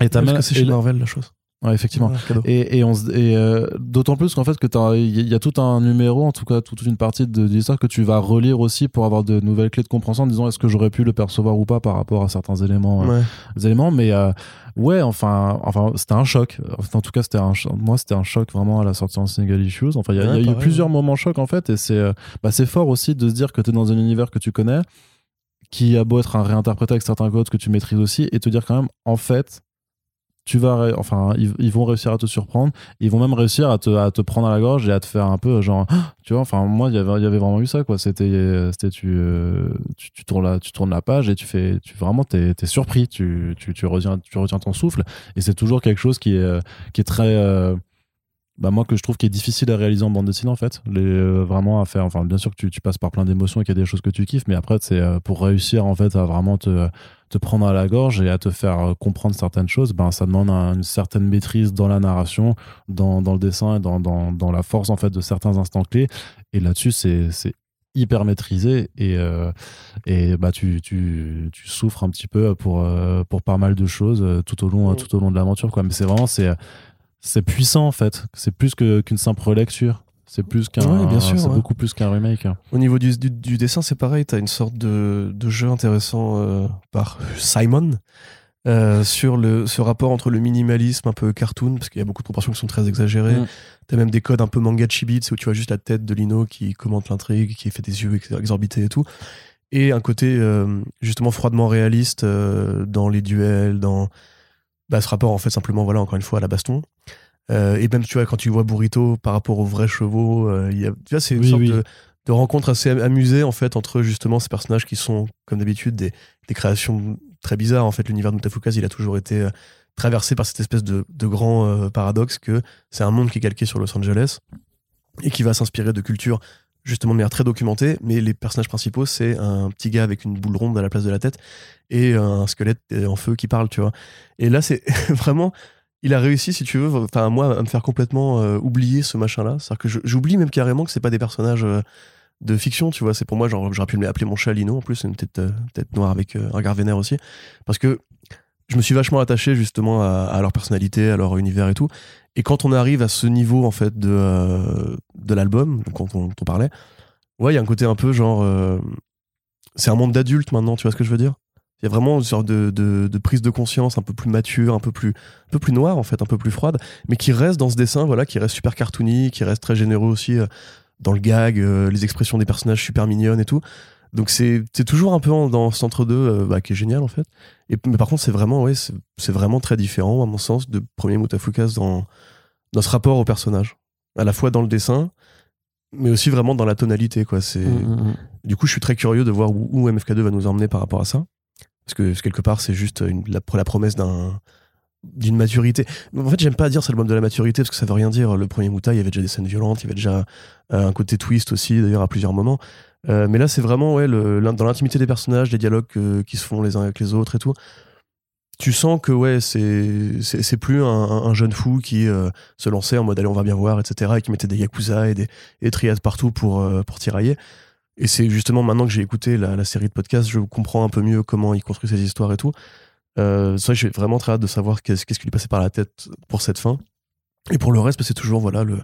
[SPEAKER 1] Et t'as même-
[SPEAKER 2] que c'est chez Marvel la chose?
[SPEAKER 1] Ouais, effectivement.
[SPEAKER 2] Ouais, cadeau.
[SPEAKER 1] Et, et, on et euh, d'autant plus qu'en fait que t'as- il y, a tout un numéro, en tout cas toute une partie de, de l'histoire que tu vas relire aussi pour avoir de nouvelles clés de compréhension en disant est-ce que j'aurais pu le percevoir ou pas par rapport à certains éléments. euh,
[SPEAKER 2] Ouais.
[SPEAKER 1] éléments mais euh, ouais enfin enfin c'était un choc en tout cas c'était un moi c'était un choc vraiment à la sortie en single issues enfin il y a, y eu plusieurs moments chocs en fait et c'est euh, bah, c'est fort aussi de se dire que tu es dans un univers que tu connais qui a beau être un réinterprété avec certains codes que tu maîtrises aussi et te dire quand même en fait tu vas enfin ils, ils vont réussir à te surprendre. Ils vont même réussir à te, à te prendre à la gorge et à te faire un peu genre tu vois enfin moi il y avait il y avait vraiment eu ça quoi. C'était euh, c'était tu, euh, tu tu tournes la tu tournes la page et tu fais tu vraiment t'es es surpris. Tu, tu tu retiens tu retiens ton souffle et c'est toujours quelque chose qui est euh, qui est très euh, bah moi que je trouve qui est difficile à réaliser en bande dessinée en fait. Les euh, vraiment à faire enfin bien sûr que tu, tu passes par plein d'émotions et qu'il y a des choses que tu kiffes mais après c'est euh, pour réussir en fait à vraiment te te prendre à la gorge et à te faire euh, comprendre certaines choses ben ça demande un- une certaine maîtrise dans la narration dans, dans le dessin et dans, dans, dans la force en fait de certains instants clés. Et là-dessus c'est c'est hyper maîtrisé et euh, et bah tu, tu, tu souffres un petit peu pour pour pas mal de choses tout au long
[SPEAKER 2] Mm.
[SPEAKER 1] tout au long de l'aventure quoi. Mais c'est vraiment c'est c'est puissant en fait c'est plus que qu'une simple relecture c'est plus qu'un
[SPEAKER 2] Ouais, bien sûr,
[SPEAKER 1] c'est
[SPEAKER 2] ouais.
[SPEAKER 1] beaucoup plus qu'un remake.
[SPEAKER 2] Au niveau du, du, du dessin, c'est pareil. Tu as une sorte de, de jeu intéressant euh, par Simon euh, sur le, ce rapport entre le minimalisme un peu cartoon, parce qu'il y a beaucoup de proportions qui sont très exagérées.
[SPEAKER 1] Mm.
[SPEAKER 2] Tu as même des codes un peu manga chibi, c'est où tu vois juste la tête de Lino qui commente l'intrigue, qui fait des yeux ex- exorbités et tout. Et un côté euh, justement froidement réaliste euh, dans les duels, dans bah, ce rapport en fait simplement, voilà, encore une fois, à la baston. Euh, et même, tu vois, quand tu vois Burrito par rapport aux vrais chevaux, euh, il y a, tu vois, c'est une
[SPEAKER 1] Oui,
[SPEAKER 2] sorte
[SPEAKER 1] oui.
[SPEAKER 2] de, de rencontre assez am- amusée en fait entre justement ces personnages qui sont, comme d'habitude, des, des créations très bizarres. En fait, l'univers de Mutafukaz, il a toujours été euh, traversé par cette espèce de, de grand euh, paradoxe que c'est un monde qui est calqué sur Los Angeles et qui va s'inspirer de cultures justement de manière très documentée, mais les personnages principaux, c'est un petit gars avec une boule ronde à la place de la tête et un squelette euh, en feu qui parle, tu vois. Et là, c'est vraiment il a réussi, si tu veux, enfin moi, à me faire complètement euh, oublier ce machin-là. C'est-à-dire que j'oublie même carrément que c'est pas des personnages euh, de fiction, tu vois. C'est pour moi, genre, j'aurais pu l'appeler mon chat Lino, en plus, une tête, tête noire avec un regard vénère aussi. Parce que je me suis vachement attaché justement à, leur personnalité, à leur univers et tout. Et quand on arrive à ce niveau, en fait, de, euh, de l'album, dont on, on parlait, ouais, il y a un côté un peu genre. euh, c'est un monde d'adultes maintenant, tu vois ce que je veux dire? Il y a vraiment une sorte de, de- prise de conscience un peu plus mature, un peu plus, un peu plus noire, en fait, un peu plus froide, mais qui reste dans ce dessin, voilà, qui reste super cartoony, qui reste très généreux aussi euh, dans le gag, les expressions des personnages super mignonnes et tout. Donc c'est c'est toujours un peu dans cet entre-deux euh, bah, qui est génial en fait. Et, mais par contre c'est vraiment ouais c'est vraiment très différent à mon sens de premier Mutafukas dans dans ce rapport au personnage, à la fois dans le dessin, mais aussi vraiment dans la tonalité quoi. C'est
[SPEAKER 1] Mm,
[SPEAKER 2] du coup je suis très curieux de voir où, où MFK2 va nous emmener par rapport à ça, parce que quelque part c'est juste une, la, la promesse d'un d'une maturité. En fait, j'aime pas dire c'est l'album de la maturité parce que ça veut rien dire. Le premier Muta, il y avait déjà des scènes violentes, il y avait déjà euh, un côté twist aussi, d'ailleurs, à plusieurs moments. Euh, mais là, c'est vraiment ouais, le, dans l'intimité des personnages, les dialogues qui se font les uns avec les autres et tout. Tu sens que ouais, c'est, plus un, un jeune fou qui euh, se lançait en mode allez, on va bien voir, etc. et qui mettait des yakuza et des, triades partout pour, pour tirailler. Et c'est justement maintenant que j'ai écouté la, la série de podcasts, je comprends un peu mieux comment il construit ses histoires et tout. Euh, c'est vrai j'ai vraiment très hâte de savoir qu'est-ce, qu'est-ce qui lui passait par la tête pour cette fin. Et pour le reste, bah, c'est toujours voilà le,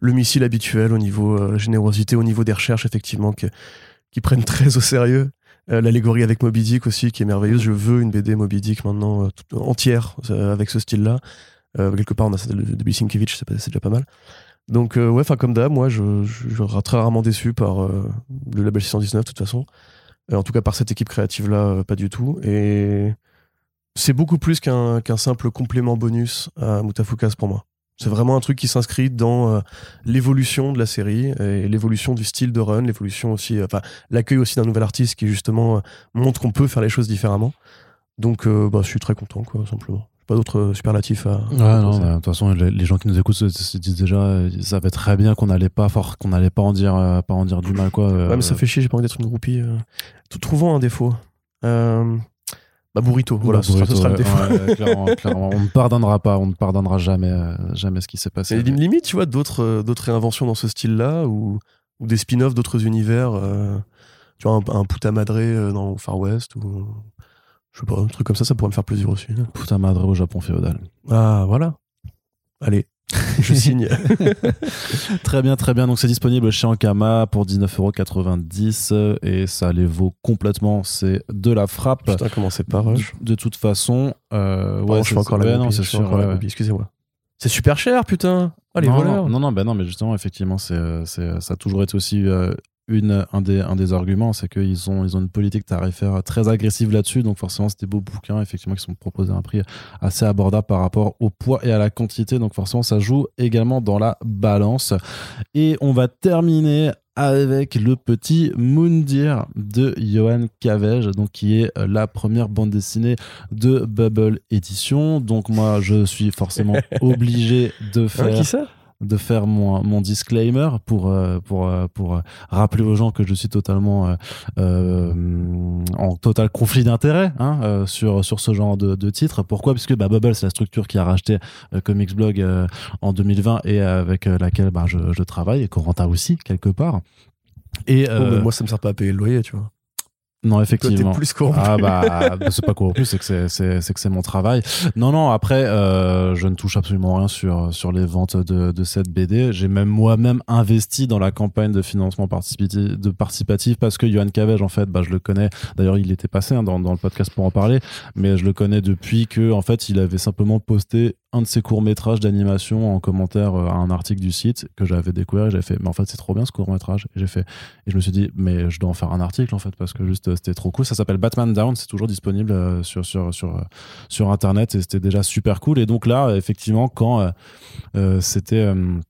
[SPEAKER 2] le missile habituel au niveau euh, générosité, au niveau des recherches, effectivement, qui prennent très au sérieux. Euh, L'allégorie avec Moby Dick aussi, qui est merveilleuse. Je veux une BD Moby Dick maintenant euh, entière euh, avec ce style-là. Quelque part, on a celle de, de c'est déjà pas mal. Donc, ouais, comme d'hab, moi, je, je, serai très rarement déçu par le label 619, de toute façon. En tout cas, par cette équipe créative-là, pas du tout. Et c'est beaucoup plus qu'un simple complément bonus à Mutafukas pour moi. C'est vraiment un truc qui s'inscrit dans euh, l'évolution de la série et l'évolution du style de run, l'évolution aussi, euh, enfin l'accueil aussi d'un nouvel artiste qui justement euh, montre qu'on peut faire les choses différemment. Donc, bah, je suis très content, quoi, simplement. Pas d'autres superlatifs à.
[SPEAKER 1] Ouais, non, bah, de toute façon, les, les gens qui nous écoutent se, se disent déjà, ils savaient très bien qu'on allait pas fort, qu'on pas en dire, euh, pas en dire du mal, quoi. euh,
[SPEAKER 2] Ouais, mais ça fait chier, j'ai pas envie d'être une groupie. euh. Tout trouvant un défaut. Bah, burrito, voilà, ce sera, ce sera le défaut.
[SPEAKER 1] ouais, clairement, clairement. On ne pardonnera pas, on ne pardonnera jamais, euh, jamais ce qui s'est passé.
[SPEAKER 2] Et lim- limite, tu vois, d'autres euh, d'autres réinventions dans ce style-là, ou, ou des spin-offs d'autres univers. euh, tu vois, un, un Puta Madre dans Far West, ou. Je sais pas, un truc comme ça, ça pourrait me faire plaisir aussi.
[SPEAKER 1] Putain madre au Japon féodal.
[SPEAKER 2] Ah, voilà. Allez, je signe.
[SPEAKER 1] Très bien, très bien. Donc c'est disponible chez Ankama pour 19,90€ et ça les vaut complètement. C'est de la frappe.
[SPEAKER 2] Putain, comment c'est pas rush
[SPEAKER 1] De, de toute façon, euh, ouais,
[SPEAKER 2] je encore la
[SPEAKER 1] non, c'est sûr. ouais, ouais.
[SPEAKER 2] excusez-moi. C'est super cher, putain. Ah, les
[SPEAKER 1] non,
[SPEAKER 2] voleurs.
[SPEAKER 1] non, non, non, ben non, mais justement, effectivement, c'est, euh, c'est, ça a toujours été aussi euh, une, un, des, un des arguments, c'est qu'ils ont, ils ont une politique tarifaire très agressive là-dessus, donc forcément, c'est des beaux bouquins, effectivement, qui sont proposés à un prix assez abordable par rapport au poids et à la quantité, donc forcément, ça joue également dans la balance. Et on va terminer avec le petit Moundir de Johan Cavege, donc qui est la première bande dessinée de Bubble Edition. Donc moi, je suis forcément obligé de
[SPEAKER 2] Hein,
[SPEAKER 1] faire
[SPEAKER 2] qui ça?
[SPEAKER 1] De faire mon, mon disclaimer pour, euh, pour, euh, pour euh, rappeler aux gens que je suis totalement euh, en total conflit d'intérêt hein, sur, sur ce genre de, de titre. Pourquoi? Puisque bah, Bubble, c'est la structure qui a racheté Comics Blog en 2020 et avec laquelle bah, je, je travaille, et Corentin aussi, quelque part. Et
[SPEAKER 2] mais Moi, ça me sert pas à payer le loyer, tu vois.
[SPEAKER 1] Non,
[SPEAKER 2] Toi,
[SPEAKER 1] effectivement.
[SPEAKER 2] t'es plus corrompu.
[SPEAKER 1] Ah bah, bah, c'est pas corrompu, c'est que c'est, c'est, c'est que c'est mon travail. Non, non, après, euh, je ne touche absolument rien sur, sur les ventes de, de cette BD. J'ai même moi-même investi dans la campagne de financement participatif, de participatif parce que Johan Cavege, en fait, bah, je le connais. D'ailleurs, il était passé hein, dans, dans le podcast pour en parler, mais je le connais depuis que, en fait, il avait simplement posté un de ses courts-métrages d'animation en commentaire euh, à un article du site que j'avais découvert et j'avais fait, mais en fait, c'est trop bien ce court-métrage. Et j'ai fait, et je me suis dit, mais je dois en faire un article, en fait, parce que juste, c'était trop cool. Ça s'appelle Batman Down, c'est toujours disponible euh, sur, sur, sur, euh, sur Internet et c'était déjà super cool. Et donc là, effectivement, quand euh, euh, c'était. euh,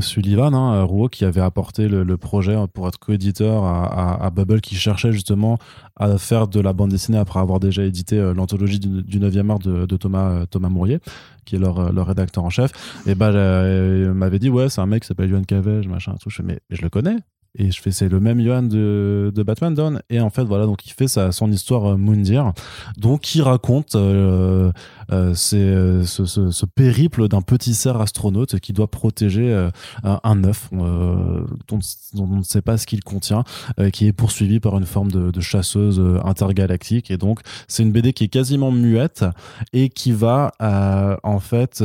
[SPEAKER 1] Sullivan, hein, Rouault, qui avait apporté le, projet pour être coéditeur à, Bubble, qui cherchait justement à faire de la bande dessinée après avoir déjà édité euh, l'anthologie du, du 9e art de, Thomas, euh, Thomas Mourier, qui est leur, euh, leur rédacteur en chef. Et bah, euh, il m'avait dit, ouais, c'est un mec qui s'appelle Johan Cavege, machin, tout. Je fais, mais je le connais. Et je fais, c'est le même Johan de, de Batman Dawn. Et en fait, voilà, donc il fait sa, son histoire euh, Moundir. Donc, il raconte euh, euh, c'est, euh, ce, ce, ce périple d'un petit cerf astronaute qui doit protéger euh, un, œuf euh, dont, on ne sait pas ce qu'il contient, qui est poursuivi par une forme de, de chasseuse intergalactique. Et donc, c'est une BD qui est quasiment muette et qui va en fait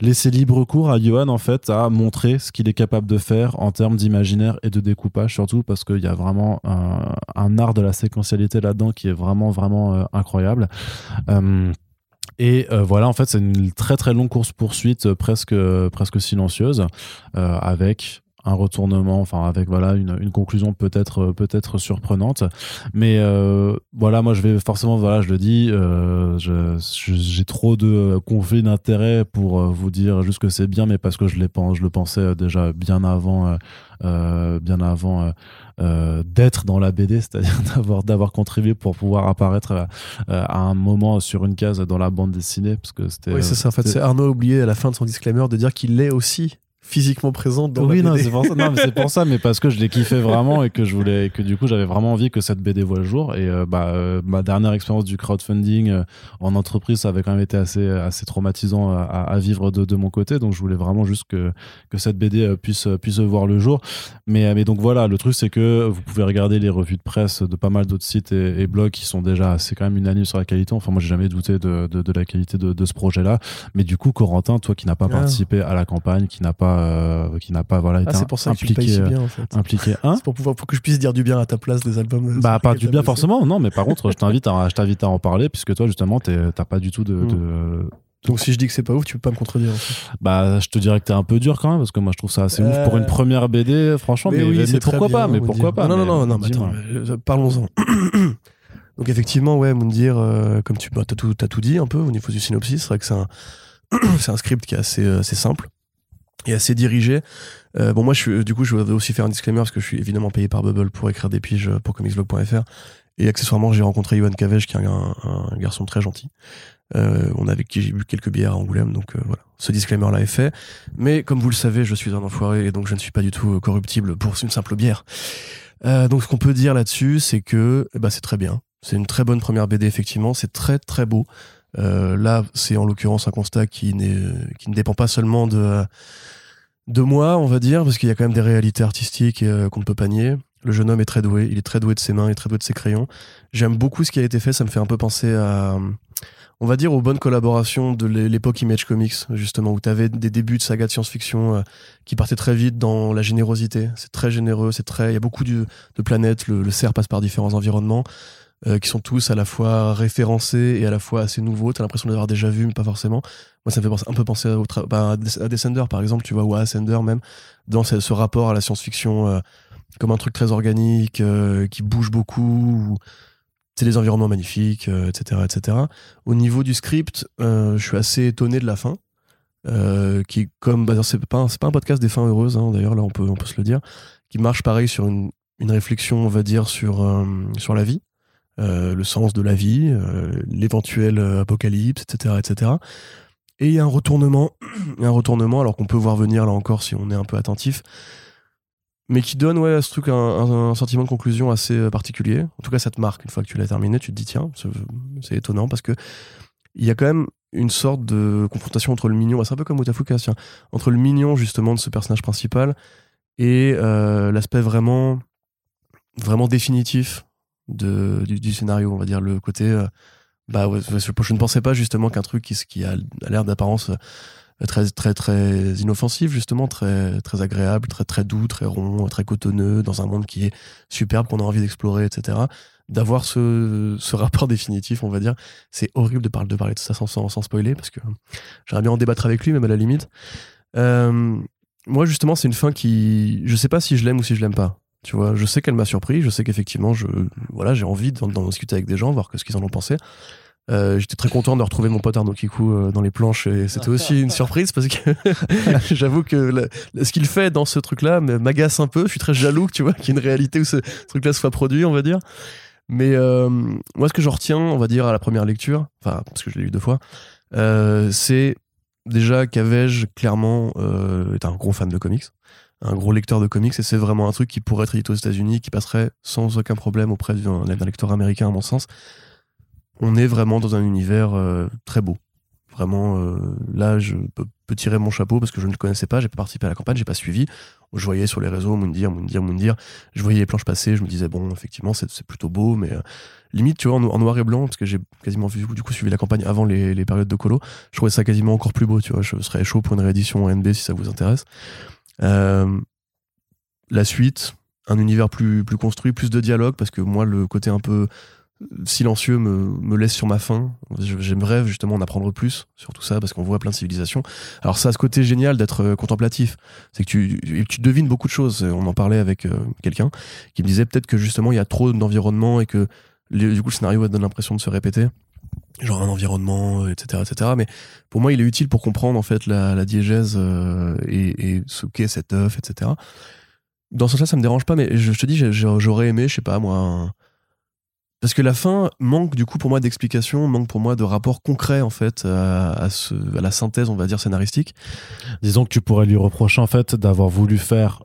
[SPEAKER 1] laisser libre cours à Johan en fait à montrer ce qu'il est capable de faire en termes d'imaginaire et de découpage surtout parce qu'il y a vraiment un, un art de la séquentialité là-dedans qui est vraiment vraiment incroyable. Et euh, voilà, en fait, c'est une très très longue course poursuite, euh, presque euh, presque silencieuse, avec un retournement, enfin avec voilà une, une conclusion peut-être euh, peut-être surprenante, mais euh, voilà, moi je vais forcément voilà, je le dis, euh, j'ai trop de conflits d'intérêts pour vous dire juste que c'est bien, mais parce que je l'ai pen- je le pensais déjà bien avant, euh, bien avant. d'être dans la BD, c'est-à-dire d'avoir d'avoir contribué pour pouvoir apparaître euh, à un moment sur une case dans la bande dessinée parce que c'était
[SPEAKER 2] Oui, c'est ça. En fait, c'est Arnaud oublié à la fin de son disclaimer de dire qu'il est aussi physiquement présent dans
[SPEAKER 1] oui,
[SPEAKER 2] la
[SPEAKER 1] non,
[SPEAKER 2] BD.
[SPEAKER 1] c'est pour ça. Non, mais c'est pour ça, mais parce que je l'ai kiffé vraiment et que je voulais, et que du coup, j'avais vraiment envie que cette BD voit le jour. Et euh, bah, euh, ma dernière expérience du crowdfunding euh, en entreprise, ça avait quand même été assez, assez traumatisant à, vivre de, de mon côté. Donc, je voulais vraiment juste que, que cette BD puisse, puisse voir le jour. Mais, mais donc voilà, le truc, c'est que vous pouvez regarder les revues de presse de pas mal d'autres sites et, et blogs qui sont déjà assez quand même unanimes sur la qualité. Enfin, moi, j'ai jamais douté de, de, de la qualité de, de ce projet-là. Mais du coup, Corentin, toi qui n'as pas
[SPEAKER 2] Ah.
[SPEAKER 1] participé à la campagne, qui n'a pas, euh, qui n'a pas voilà,
[SPEAKER 2] Ah,
[SPEAKER 1] été
[SPEAKER 2] c'est pour ça que tu le payes
[SPEAKER 1] impliqué,
[SPEAKER 2] si
[SPEAKER 1] euh,
[SPEAKER 2] bien, en fait.
[SPEAKER 1] impliqué
[SPEAKER 2] C'est pour, pouvoir, pour que je puisse dire du bien à ta place des albums. sur
[SPEAKER 1] bah pas du bien forcément non mais par contre je t'invite à je t'invite à en parler puisque toi justement t'as pas du tout de,
[SPEAKER 2] Mm.
[SPEAKER 1] de-
[SPEAKER 2] Donc si je dis que c'est pas ouf, tu peux pas me contredire. en fait.
[SPEAKER 1] bah je te dirais que t'es un peu dur quand même parce que moi je trouve ça assez ouf
[SPEAKER 2] Euh,
[SPEAKER 1] pour une première BD franchement mais, mais
[SPEAKER 2] c'est très
[SPEAKER 1] pourquoi
[SPEAKER 2] bien,
[SPEAKER 1] pas mais pourquoi pas
[SPEAKER 2] Non, non,
[SPEAKER 1] mais-
[SPEAKER 2] non, non, mais attends, euh, parlons-en. Donc effectivement, ouais, Moundir, euh, comme tu bah, as, tout, t'as tout dit un peu au niveau du synopsis, c'est vrai que c'est un, c'est un script qui est assez, euh, assez simple et assez dirigé. Euh, bon, moi, je suis, du coup, je vais aussi faire un disclaimer parce que je suis évidemment payé par Bubble pour écrire des piges pour comicsblog.fr Et accessoirement, j'ai rencontré Yohan Cavège, qui est un, garçon très gentil. Euh, on avec qui j'ai bu quelques bières à Angoulême, donc euh, voilà. Ce disclaimer-là est fait. Mais comme vous le savez, je suis un enfoiré et donc je ne suis pas du tout euh, corruptible pour une simple bière. Euh, donc ce qu'on peut dire là-dessus, c'est que ben, c'est très bien. C'est une très bonne première BD, effectivement. C'est très très beau. Euh, là, c'est en l'occurrence un constat qui, qui ne dépend pas seulement de, de moi, on va dire, parce qu'il y a quand même des réalités artistiques euh, qu'on ne peut pas nier. Le jeune homme est très doué, il est très doué de ses mains, il est très doué de ses crayons. J'aime beaucoup ce qui a été fait, ça me fait un peu penser à, on va dire, aux bonnes collaborations de l'é- l'époque Image Comics, justement, où tu avais des débuts de saga de science-fiction euh, qui partaient très vite dans la générosité. C'est très généreux, c'est très, il y a beaucoup de, de planètes, le cerf passe par différents environnements. Euh, qui sont tous à la fois référencés et à la fois assez nouveaux. T'as l'impression de les avoir déjà vus, mais pas forcément. Moi, ça me fait penser- un peu penser bah, à Des- à Descender, par exemple, tu vois, ou à Ascender même, dans ce, rapport à la science-fiction euh, comme un truc très organique, euh, qui bouge beaucoup, c'est des environnements magnifiques, etc., etc. Au niveau du script, je suis assez étonné de la fin, qui comme, bah, c'est pas, un- podcast des fins heureuses, hein, d'ailleurs, là, on peut, on peut se le dire, qui marche pareil sur une, une réflexion, on va dire, sur, sur la vie, euh, le sens de la vie, euh, l'éventuel euh, apocalypse, etc., etc. Et il y a un retournement, un retournement, alors qu'on peut voir venir là encore si on est un peu attentif, mais qui donne ouais, à ce truc un, sentiment de conclusion assez particulier. En tout cas, ça te marque une fois que tu l'as terminé, tu te dis tiens, c'est- étonnant parce que il y a quand même une sorte de confrontation entre le mignon, bah, c'est un peu comme Otafuka, entre le mignon justement de ce personnage principal et l'aspect vraiment, vraiment définitif du, scénario, on va dire le côté. euh, bah je, ne pensais pas justement qu'un truc qui, a, l'air d'apparence euh, très très très inoffensif justement très très agréable très très doux très rond très cotonneux dans un monde qui est superbe qu'on a envie d'explorer etc d'avoir ce, rapport définitif on va dire c'est horrible de parler de parler de ça sans, sans, spoiler parce que j'aimerais bien en débattre avec lui même à la limite Euh, moi justement c'est une fin qui je sais pas si je l'aime ou si je l'aime pas tu vois je sais qu'elle m'a surpris je sais qu'effectivement je voilà j'ai envie d'en discuter avec des gens voir ce qu'ils en ont pensé euh, J'étais très content de retrouver mon pote Arnaud Kikou euh, dans les planches et c'était aussi une surprise parce que j'avoue que ce qu'il fait dans ce truc-là m'agace un peu. Je suis très jaloux, tu vois, qu'il y ait une réalité où ce truc-là soit produit, on va dire. Mais euh, moi, ce que je retiens, on va dire, à la première lecture, enfin, parce que je l'ai lu deux fois, c'est déjà qu'Avej, clairement, est un gros fan de comics, un gros lecteur de comics, et c'est vraiment un truc qui pourrait être édité aux États-Unis, qui passerait sans aucun problème auprès d'un d'un lecteur américain, à mon sens on est vraiment dans un univers euh, très beau. Vraiment, euh, là, je peux, peux tirer mon chapeau parce que je ne le connaissais pas, j'ai pas participé à la campagne, j'ai pas suivi. Je voyais sur les réseaux Moundir, Moundir, Moundir. Je voyais les planches passer, je me disais, bon, effectivement, c'est plutôt beau, mais euh, limite, tu vois, en, en noir et blanc, parce que j'ai quasiment vu, du coup, suivi la campagne avant les, les périodes de colo, je trouvais ça quasiment encore plus beau, tu vois. Je serais chaud pour une réédition en NB si ça vous intéresse. Euh, la suite, un univers plus, construit, plus de dialogue, parce que moi, le côté un peu silencieux me, laisse sur ma faim. J'aimerais justement en apprendre plus sur tout ça parce qu'on voit plein de civilisations. Alors ça a ce côté génial d'être euh, contemplatif. C'est que tu, devines beaucoup de choses. On en parlait avec euh, quelqu'un qui me disait peut-être que justement il y a trop d'environnement et que du coup le scénario donne l'impression de se répéter. Genre un environnement, euh, etc., etc. Mais pour moi, il est utile pour comprendre en fait la, la diégèse euh, et, et ce qu'est cet œuf, etc. Dans ce sens-là, ça me dérange pas, mais je, te dis, j'aurais aimé, je sais pas moi, parce que la fin manque du coup pour moi d'explication, manque pour moi de rapport concret en fait à, la synthèse, on va dire scénaristique.
[SPEAKER 4] Disons que tu pourrais lui reprocher en fait d'avoir voulu faire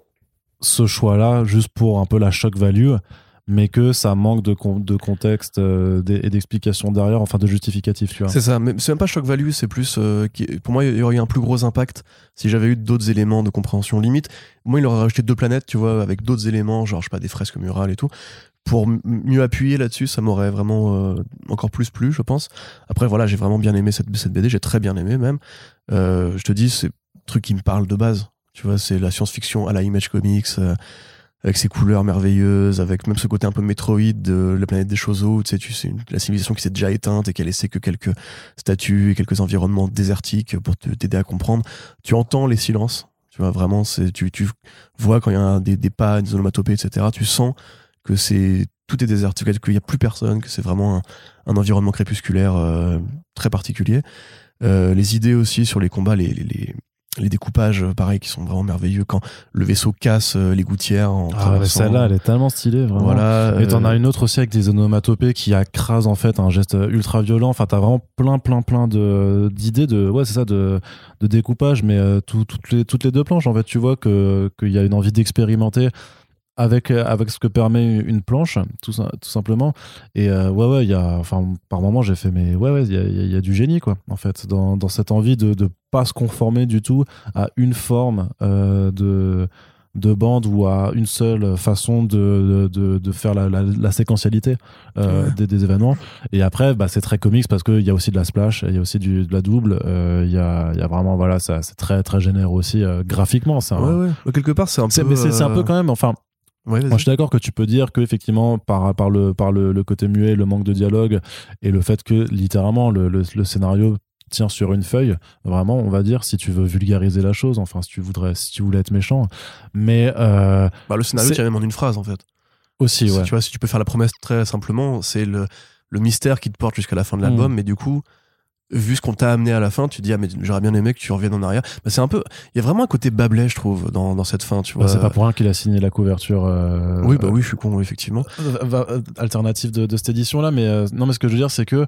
[SPEAKER 4] ce choix-là juste pour un peu la shock value, mais que ça manque de, con- de contexte euh, et d'explication derrière, enfin de justificatif, tu vois.
[SPEAKER 2] C'est ça, mais c'est même pas shock value, c'est plus euh, pour moi il y aurait eu un plus gros impact si j'avais eu d'autres éléments de compréhension limite. Moi il aurait rajouté deux planètes, tu vois, avec d'autres éléments, genre je sais pas des fresques murales et tout. Pour mieux appuyer là-dessus, ça m'aurait vraiment euh, encore plus plu, je pense. Après voilà, j'ai vraiment bien aimé cette, cette BD, j'ai très bien aimé même. Je te dis, c'est truc qui me parle de base. Tu vois, c'est la science-fiction à la Image Comics. Avec ses couleurs merveilleuses, avec même ce côté un peu Metroid de la planète des choses tu sais, tu sais, la civilisation qui s'est déjà éteinte et qui a laissé que quelques statues et quelques environnements désertiques pour t'aider à comprendre. Tu entends les silences, tu vois, vraiment, c'est, tu, tu vois quand il y a des, des pas, des onomatopées, etc., tu sens que c'est, tout est désert, qu'il n'y a plus personne, que c'est vraiment un, un environnement crépusculaire euh, très particulier. Euh, les idées aussi sur les combats, les, les, les, les découpages, euh, pareil, qui sont vraiment merveilleux quand le vaisseau casse euh, les gouttières. En
[SPEAKER 1] Ah, celle-là, elle est tellement stylée, vraiment.
[SPEAKER 2] Voilà.
[SPEAKER 1] Et t'en
[SPEAKER 2] euh,
[SPEAKER 1] as une autre aussi avec des onomatopées qui écrasent en fait un geste ultra violent. Enfin, t'as vraiment plein, plein, plein de d'idées de, ouais, c'est ça, de, de découpage, mais euh, tout- toutes les toutes les deux planches, en fait, tu vois que qu'il y a une envie d'expérimenter avec euh, avec ce que permet une planche, tout ça- tout simplement. Et euh, ouais, ouais, il y a, enfin, par moment, j'ai fait, mais ouais, ouais, il y a, y a- y a du génie, quoi, en fait, dans dans cette envie de de pas se conformer du tout à une forme euh, de de bande ou à une seule façon de, de, de- faire la, la, la séquentialité euh,
[SPEAKER 2] Ouais.
[SPEAKER 1] des, des événements. Et après, bah, c'est très comics parce qu'il y a aussi de la splash, il y a aussi du, de la double, euh, il y, a, y a vraiment, voilà, ça, c'est très, très généreux aussi euh, graphiquement. C'est un-
[SPEAKER 2] Ouais, ouais. Quelque part, c'est un peu.
[SPEAKER 1] mais c'est un peu quand même, enfin,
[SPEAKER 2] ouais,
[SPEAKER 1] moi, je suis d'accord que tu peux dire que effectivement par par le par le, le côté muet, le manque de dialogue et le fait que littéralement le, le, le scénario tient sur une feuille, vraiment, on va dire, si tu veux vulgariser la chose, enfin, si tu voudrais, si tu voulais être méchant, mais euh,
[SPEAKER 2] Bah, le scénario tient même en une phrase, en fait.
[SPEAKER 1] aussi,
[SPEAKER 2] Si
[SPEAKER 1] ouais.
[SPEAKER 2] Tu vois, si tu peux faire la promesse très simplement, c'est le, le mystère qui te porte jusqu'à la fin de l'album,
[SPEAKER 1] Mm.
[SPEAKER 2] mais du coup, vu ce qu'on t'a amené à la fin, tu te dis, ah, mais j'aurais bien aimé que tu reviennes en arrière. Bah, c'est un peu. Il y a vraiment un côté Babelais, je trouve, dans, dans cette fin, tu
[SPEAKER 1] Bah,
[SPEAKER 2] vois.
[SPEAKER 1] c'est pas pour rien qu'il a signé la couverture. euh,
[SPEAKER 2] Oui, bah oui, je suis con, effectivement.
[SPEAKER 1] euh, alternative de, de cette édition là mais euh, non mais ce que je veux dire c'est que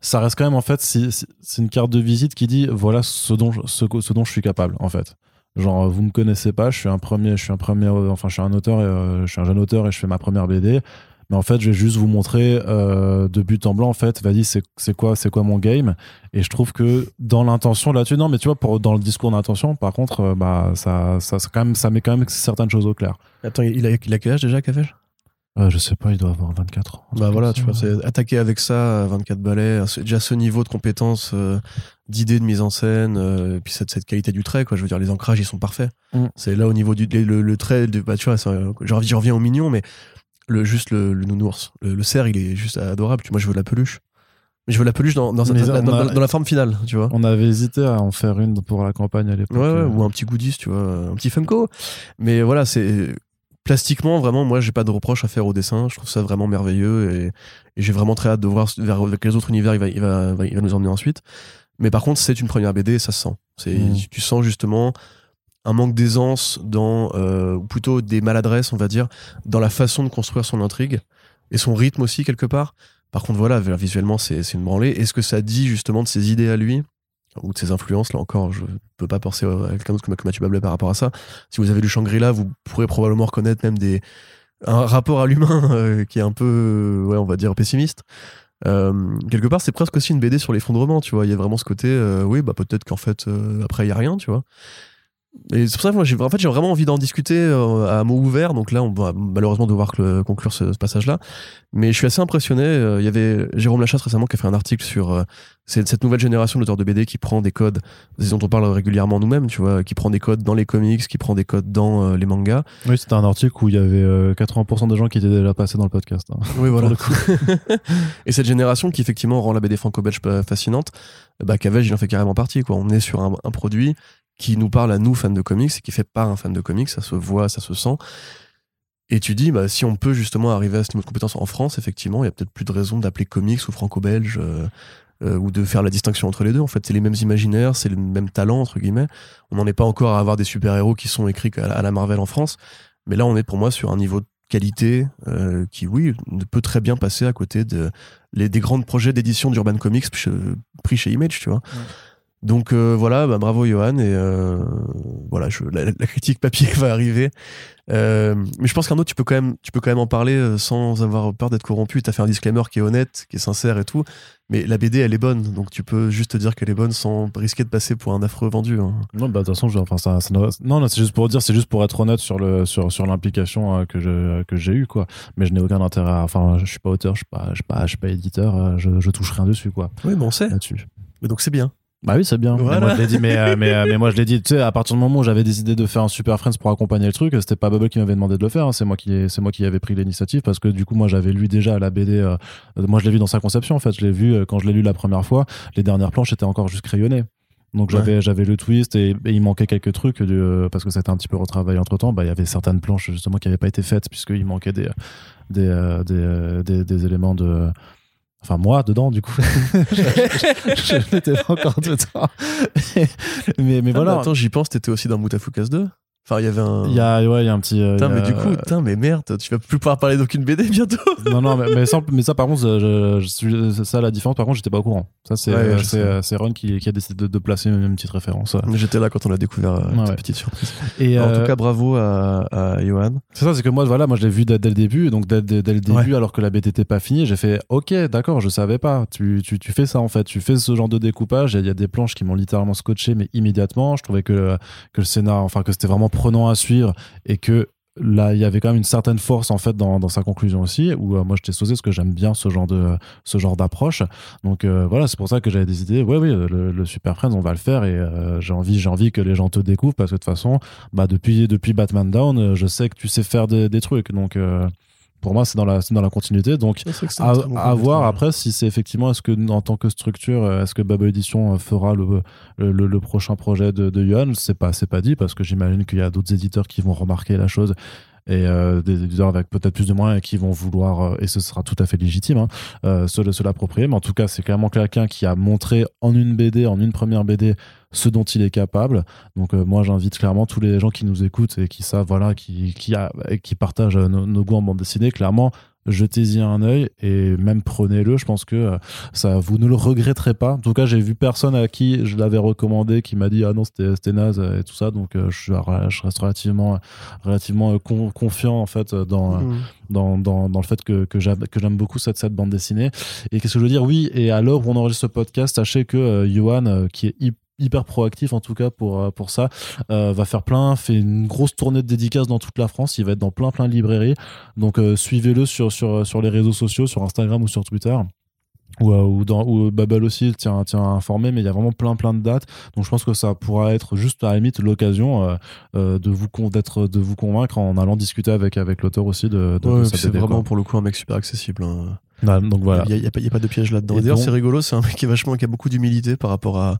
[SPEAKER 1] ça reste quand même en fait c'est une carte de visite qui dit voilà ce dont je- ce, ce dont je suis capable en fait genre vous me connaissez pas je suis un premier je suis un premier enfin je suis un auteur et, euh, je suis un jeune auteur et je fais ma première BD mais en fait je vais juste vous montrer euh, de but en blanc en fait vas-y c'est quoi c'est quoi mon game? Et je trouve que dans l'intention là-dessus non mais tu vois pour dans le discours d'intention par contre euh, bah ça ça quand même ça met quand même certaines choses au clair
[SPEAKER 2] Attends, il a, il a quel âge déjà, Cafège
[SPEAKER 1] Euh, je sais pas il doit avoir 24 ans
[SPEAKER 2] Bah voilà, tu vois,
[SPEAKER 1] c'est
[SPEAKER 2] attaquer avec ça, à 24 balais, c'est déjà ce niveau de compétence, euh, d'idées de mise en scène, euh, et puis cette, cette qualité du trait, quoi. Je veux dire, les ancrages, ils sont parfaits.
[SPEAKER 1] Mm.
[SPEAKER 2] C'est là au niveau du le, trait, de, bah tu vois, euh, j'en reviens au mignon, mais le, juste le, le nounours, le, le cerf, il est juste adorable. Tu- Moi, je veux la peluche. Mais je veux la peluche dans, dans, dans-
[SPEAKER 1] on
[SPEAKER 2] dans-
[SPEAKER 1] a-
[SPEAKER 2] dans- dans la forme finale, tu vois.
[SPEAKER 1] On avait hésité à en faire une pour la campagne à l'époque.
[SPEAKER 2] Ouais, ouais,
[SPEAKER 1] Euh,
[SPEAKER 2] ou un petit goodies, tu vois, un petit Funko. Mais voilà, c'est plastiquement vraiment, moi, j'ai pas de reproche à faire au dessin. Je trouve ça vraiment merveilleux et, et j'ai vraiment très hâte de voir vers vers quels autres univers il va, il va, il va nous emmener ensuite. Mais par contre, c'est une première BD, et ça se sent. C'est,
[SPEAKER 1] Mm.
[SPEAKER 2] tu sens justement un manque d'aisance euh, ou plutôt des maladresses, on va dire, dans la façon de construire son intrigue et son rythme aussi quelque part. Par contre, voilà, visuellement, c'est une branlée. Est-ce que ça dit justement de ses idées à lui ou de ses influences? Là encore, je peux pas penser à quelqu'un d'autre que Mathieu Bablet par rapport à ça. Si vous avez lu Shangri-La, vous pourrez probablement reconnaître même des un rapport à l'humain euh, qui est un peu, euh, on va dire pessimiste. Quelque part, c'est presque aussi une BD sur l'effondrement, tu vois. Il y a vraiment ce côté, oui, bah peut-être qu'en fait, après, il y a rien, tu vois. Et c'est pour ça que moi, j'ai, en fait, j'ai vraiment envie d'en discuter euh, à mots ouverts. Donc là, on va malheureusement devoir cl- conclure ce, ce passage-là. Mais je suis assez impressionné. Euh, Il y avait Jérôme Lachasse récemment qui a fait un article sur euh, c'est- cette nouvelle génération d'auteurs de BD qui prend des codes, dont on parle régulièrement nous-mêmes, tu vois, qui prend des codes dans les comics, qui prend des codes dans euh, les mangas.
[SPEAKER 1] Oui, c'était un article où il y avait euh, 80% des gens qui étaient déjà passés dans le podcast. hein.
[SPEAKER 2] Oui, voilà. Et cette génération qui effectivement rend la BD franco-belge fascinante, bah Cavage il en fait carrément partie. Quoi. On est sur un, un produit qui nous parle à nous fans de comics et qui fait par un fan de comics, ça se voit, ça se sent. Et tu dis, bah, si on peut justement arriver à ce niveau de compétence en France, effectivement, il y a peut-être plus de raison d'appeler comics ou franco-belge euh, euh, ou de faire la distinction entre les deux. En fait, c'est les mêmes imaginaires, c'est le même talent, entre guillemets. On n'en est pas encore à avoir des super-héros qui sont écrits à la, Marvel en France. Mais là, on est pour moi sur un niveau de qualité euh, qui, oui, peut très bien passer à côté de, les, des grands projets d'édition d'Urban Comics pris chez Image, tu vois. Donc euh, voilà, bah, bravo Johan et euh, voilà, je, la, la critique papier va arriver. Euh, mais je pense qu'un autre, tu peux quand même, tu peux quand même en parler sans avoir peur d'être corrompu. T'as fait un disclaimer qui est honnête, qui est sincère et tout. Mais la BD, elle est bonne, donc tu peux juste te dire qu'elle est bonne sans risquer de passer pour un affreux vendu. hein.
[SPEAKER 1] Non, bah, de toute façon, je- enfin, ça, non, non, c'est juste pour dire, c'est juste pour être honnête sur le, sur, sur l'implication que je, que j'ai eu, quoi. Mais je n'ai aucun intérêt à, enfin, je suis pas auteur, je suis pas, je suis pas, je suis pas éditeur, je, je touche rien dessus, quoi,
[SPEAKER 2] Oui, mais on sait.
[SPEAKER 1] là-dessus.
[SPEAKER 2] Mais donc c'est bien.
[SPEAKER 1] Bah oui, c'est bien. Mais moi, je l'ai dit, mais, mais, mais moi, je l'ai dit, tu sais, à partir du moment où j'avais décidé de faire un Super Friends pour accompagner le truc, c'était pas Bubble qui m'avait demandé de le faire, hein, c'est moi qui, c'est moi qui avais pris l'initiative parce que du coup, moi, j'avais lu déjà la BD, euh, moi, je l'ai vu dans sa conception, en fait, je l'ai vu euh, quand je l'ai lu la première fois, les dernières planches étaient encore juste crayonnées. Donc
[SPEAKER 2] Ouais.
[SPEAKER 1] j'avais j'avais le twist et, et il manquait quelques trucs du- euh, parce que ça a été un petit peu retravaillé entre temps. Bah il y avait certaines planches justement qui n'avaient pas été faites puisqu'il manquait des des, euh, des, des des éléments de Enfin, moi, dedans, du coup. je n'étais pas encore dedans. mais, mais
[SPEAKER 2] Ah,
[SPEAKER 1] voilà.
[SPEAKER 2] attends, j'y pense, t'étais aussi dans Mutafukas 2 Enfin, il y avait un.
[SPEAKER 1] Il y a, ouais, il y a un petit. euh,
[SPEAKER 2] Putain,
[SPEAKER 1] y
[SPEAKER 2] mais
[SPEAKER 1] a-
[SPEAKER 2] du coup, putain, mais merde, tu vas plus pouvoir parler d'aucune BD bientôt.
[SPEAKER 1] non, non, mais, mais, ça, mais ça, par contre, je, je ça la différence. Par contre, j'étais pas au courant. Ça, c'est
[SPEAKER 2] Ouais, ouais,
[SPEAKER 1] euh, euh, Ron qui, qui a décidé de, de placer une, petite référence.
[SPEAKER 2] J'étais là quand on a découvert
[SPEAKER 1] Ouais, ouais.
[SPEAKER 2] petite surprise.
[SPEAKER 1] Et
[SPEAKER 2] En
[SPEAKER 1] euh,
[SPEAKER 2] tout cas, bravo à, à Johan.
[SPEAKER 1] c'est ça, c'est que moi, voilà, moi, je l'ai vu dès, dès le début. Donc, dès, dès- dès le début, alors que la BD n'était pas finie, j'ai fait OK, d'accord, je savais pas. Tu, tu, tu fais ça, en fait. Tu fais ce genre de découpage. Il y a des planches qui m'ont littéralement scotché, mais immédiatement. Je trouvais que, que le scénar, enfin, que c'était vraiment prenant à suivre et que là il y avait quand même une certaine force en fait dans, dans sa conclusion aussi où euh, moi j'étais saucé parce que j'aime bien ce genre de ce genre d'approche. Donc euh, voilà c'est pour ça que j'avais décidé ouais oui le, le Super Friends on va le faire et euh, j'ai envie j'ai envie que les gens te découvrent parce que de toute façon bah depuis depuis Batman Down euh, je sais que tu sais faire des, des trucs. Donc pour moi c'est dans la c'est dans la continuité. Donc à, à voir après si c'est effectivement est-ce que en tant que structure euh, est-ce que Bubble Edition euh, fera le, le, le- le prochain projet de, de Yuan c'est pas c'est pas dit parce que j'imagine qu'il y a d'autres éditeurs qui vont remarquer la chose et euh, des éditeurs avec peut-être plus de moyens qui vont vouloir euh, et ce sera tout à fait légitime hein, euh, se, l'approprier. Mais en tout cas c'est clairement quelqu'un qui a montré en une BD en une première BD ce dont il est capable. Donc euh, moi j'invite clairement tous les gens qui nous écoutent et qui savent voilà qui qui, qui partagent nos, nos goûts en bande dessinée clairement jetez-y un œil et même prenez-le je pense que euh, ça vous ne le regretterez pas en tout cas j'ai vu personne à qui je l'avais recommandé qui m'a dit ah non c'était naze et tout ça donc euh, je, reste relativement relativement euh, con- confiant en fait dans
[SPEAKER 2] Mmh.
[SPEAKER 1] dans, dans, dans le fait que, que j'aime beaucoup cette, cette bande dessinée. Et qu'est-ce que je veux dire? Oui, et à l'heure où on enregistre ce podcast, sachez que euh, Johan, qui est hy- hyper proactif en tout cas pour, euh, pour ça, euh, va faire plein, fait une grosse tournée de dédicaces dans toute la France. Il va être dans plein plein de librairies. Donc euh, suivez-le sur, sur, sur les réseaux sociaux, sur Instagram ou sur Twitter. Ou, euh, ou dans ou Babel aussi tient, tient à informer, mais il y a vraiment plein plein de dates. Donc je pense que ça pourra être juste à la limite l'occasion euh, de vous d'être de vous convaincre en allant discuter avec avec l'auteur aussi de, de,
[SPEAKER 2] Ouais, c'est vraiment
[SPEAKER 1] quoi.
[SPEAKER 2] pour le coup un mec super accessible. hein.
[SPEAKER 1] Donc voilà.
[SPEAKER 2] Il n'y a, a a pas de piège là-dedans. D'ailleurs, c'est rigolo, c'est un mec qui est vachement, qui a beaucoup d'humilité par rapport à,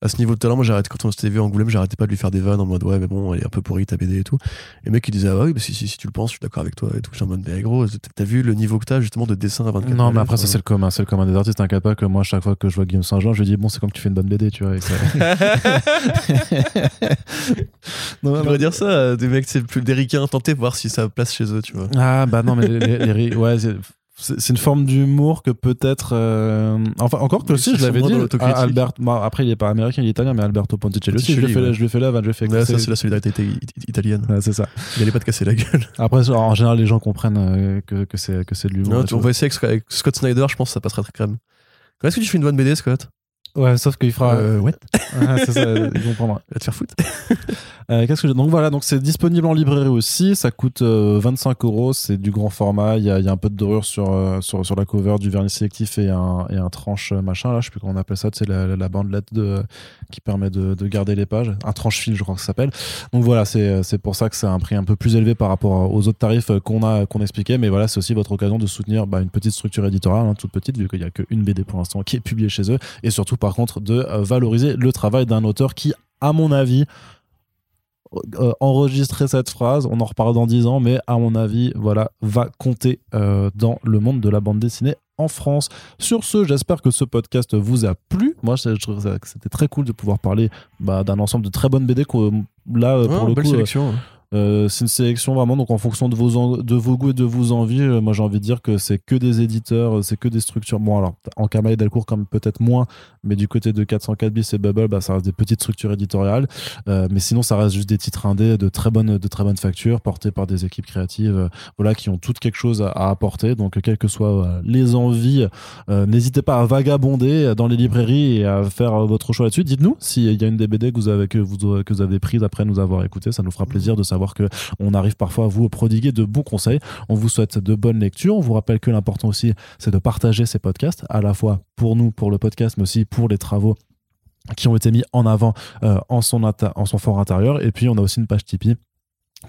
[SPEAKER 2] à ce niveau de talent. Moi, j'arrête quand on s'était vu à Angoulême, j'arrêtais pas de lui faire des vannes en mode ouais, mais bon, elle est un peu pourrie ta BD et tout. Et le mec, il disait ah oui, bah, si, si, si tu le penses, je suis d'accord avec toi et tout. J'étais en mode, mais gros, t'as vu le niveau que t'as justement de dessin à 24
[SPEAKER 1] Non, mais après, ça,
[SPEAKER 2] enfin,
[SPEAKER 1] c'est le commun. C'est le commun des artistes. T'inquiète pas que moi, chaque fois que je vois Guillaume Saint-Jean, je lui dis, bon, c'est comme tu fais une bonne BD, tu vois. et ça-
[SPEAKER 2] On
[SPEAKER 1] Non, non.
[SPEAKER 2] devrait dire ça, euh, des mecs, c'est plus des ricains tentés, voir si ça place chez eux, tu vois.
[SPEAKER 1] Ah, bah non, mais les, les- les ouais, c'est- une forme d'humour que peut-être. euh, Enfin, encore que aussi,
[SPEAKER 2] ils
[SPEAKER 1] je l'avais dit. Albert, bah, après, il est pas américain, il est italien, mais Alberto Ponticelli aussi. Je lui fais,
[SPEAKER 2] ouais.
[SPEAKER 1] je lui fais vanne, je lui fais
[SPEAKER 2] Ouais, ça,
[SPEAKER 1] c'est-
[SPEAKER 2] la solidarité ita- italienne.
[SPEAKER 1] Ouais, c'est ça.
[SPEAKER 2] Il allait pas te casser la gueule.
[SPEAKER 1] Après, en général, les gens comprennent euh, que, que c'est de l'humour.
[SPEAKER 2] On va essayer avec, Scott Snyder, je pense que ça passera très crème. Est-ce que tu fais une bonne BD, Scott?
[SPEAKER 1] Ouais, sauf qu'il fera.
[SPEAKER 2] Euh, ouais.
[SPEAKER 1] C'est ça, ils comprendront.
[SPEAKER 2] Va te faire foutre.
[SPEAKER 1] Euh, Qu'est-ce que donc voilà donc c'est disponible en librairie aussi ça coûte euh, 25 euros c'est du grand format il y a, y a un peu de dorure sur, euh, sur sur la cover du vernis sélectif et un et un tranche euh, machin là je sais plus comment on appelle ça c'est la, la, la bandelette de qui permet de, de garder les pages. Un tranche fil je crois que ça s'appelle. Donc voilà c'est pour ça que c'est un prix un peu plus élevé par rapport aux autres tarifs euh, qu'on a qu'on expliquait mais voilà c'est aussi votre occasion de soutenir bah, une petite structure éditoriale hein, toute petite vu qu'il y a qu'une BD pour l'instant qui est publiée chez eux et surtout par contre de euh, valoriser le travail d'un auteur qui à mon avis euh, enregistrer cette phrase, on en reparle dans 10 ans, mais à mon avis, voilà, va compter euh, dans le monde de la bande dessinée en France. Sur ce, j'espère que ce podcast vous a plu. Moi, je je trouve ça- que c'était très cool de pouvoir parler bah, d'un ensemble de très bonnes BD. Là, euh, pour
[SPEAKER 2] Ouais,
[SPEAKER 1] le
[SPEAKER 2] belle
[SPEAKER 1] coup, euh,
[SPEAKER 2] sélection.
[SPEAKER 1] Euh, c'est une sélection vraiment donc en fonction de vos de vos goûts et de vos envies. euh, moi j'ai envie de dire que c'est que des éditeurs, euh, c'est que des structures. Bon alors en Kama et Delcourt comme peut-être moins, mais du côté de 404 bis et Bubble, bah, ça reste des petites structures éditoriales. Mais sinon ça reste juste des titres indés de très bonnes de très bonnes factures portés par des équipes créatives, voilà qui ont toutes quelque chose à, à apporter. Donc quelles que soient les envies, n'hésitez pas à vagabonder dans les librairies et à faire votre choix là-dessus. Dites-nous s'il y a une des BD que vous avez que vous que vous avez prise après nous avoir écouté, ça nous fera plaisir de savoir que on arrive parfois à vous prodiguer de bons conseils. On vous souhaite de bonnes lectures. On vous rappelle que l'important aussi, c'est de partager ces podcasts, à la fois pour nous, pour le podcast, mais aussi pour les travaux qui ont été mis en avant euh, en, son en son fort intérieur. Et puis, on a aussi une page Tipeee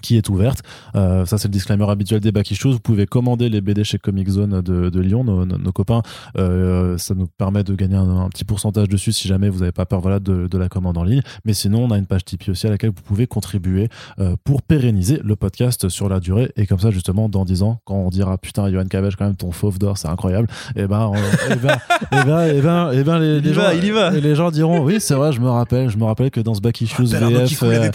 [SPEAKER 1] qui est ouverte. Euh, ça, c'est le disclaimer habituel des Back Issues. Vous pouvez commander les BD chez Comic Zone de, de Lyon, nos, nos- nos copains. Euh, ça nous permet de gagner un, un petit pourcentage dessus si jamais vous n'avez pas peur voilà, de, de la commande en ligne. Mais sinon, on a une page Tipeee aussi à laquelle vous pouvez contribuer euh, pour pérenniser le podcast sur la durée. Et comme ça, justement, dans 10 ans, quand on dira putain, Johan Cavage, quand même, ton fauve d'or, c'est incroyable, et ben, eh ben, eh ben, eh ben, eh ben, les,
[SPEAKER 2] va,
[SPEAKER 1] gens,
[SPEAKER 2] il y va.
[SPEAKER 1] et les gens diront oui, c'est vrai, je me rappelle, je me rappelle que dans ce
[SPEAKER 2] Rappelle Arnaud
[SPEAKER 1] VF.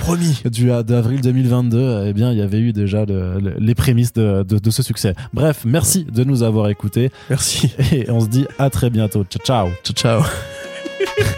[SPEAKER 1] Du d'avril 2022, eh bien, il y avait eu déjà le- le- les prémices de, de- de ce succès. Bref, merci de nous avoir écoutés
[SPEAKER 2] Merci.
[SPEAKER 1] et on se dit à très bientôt. Ciao, ciao.
[SPEAKER 2] Ciao, ciao.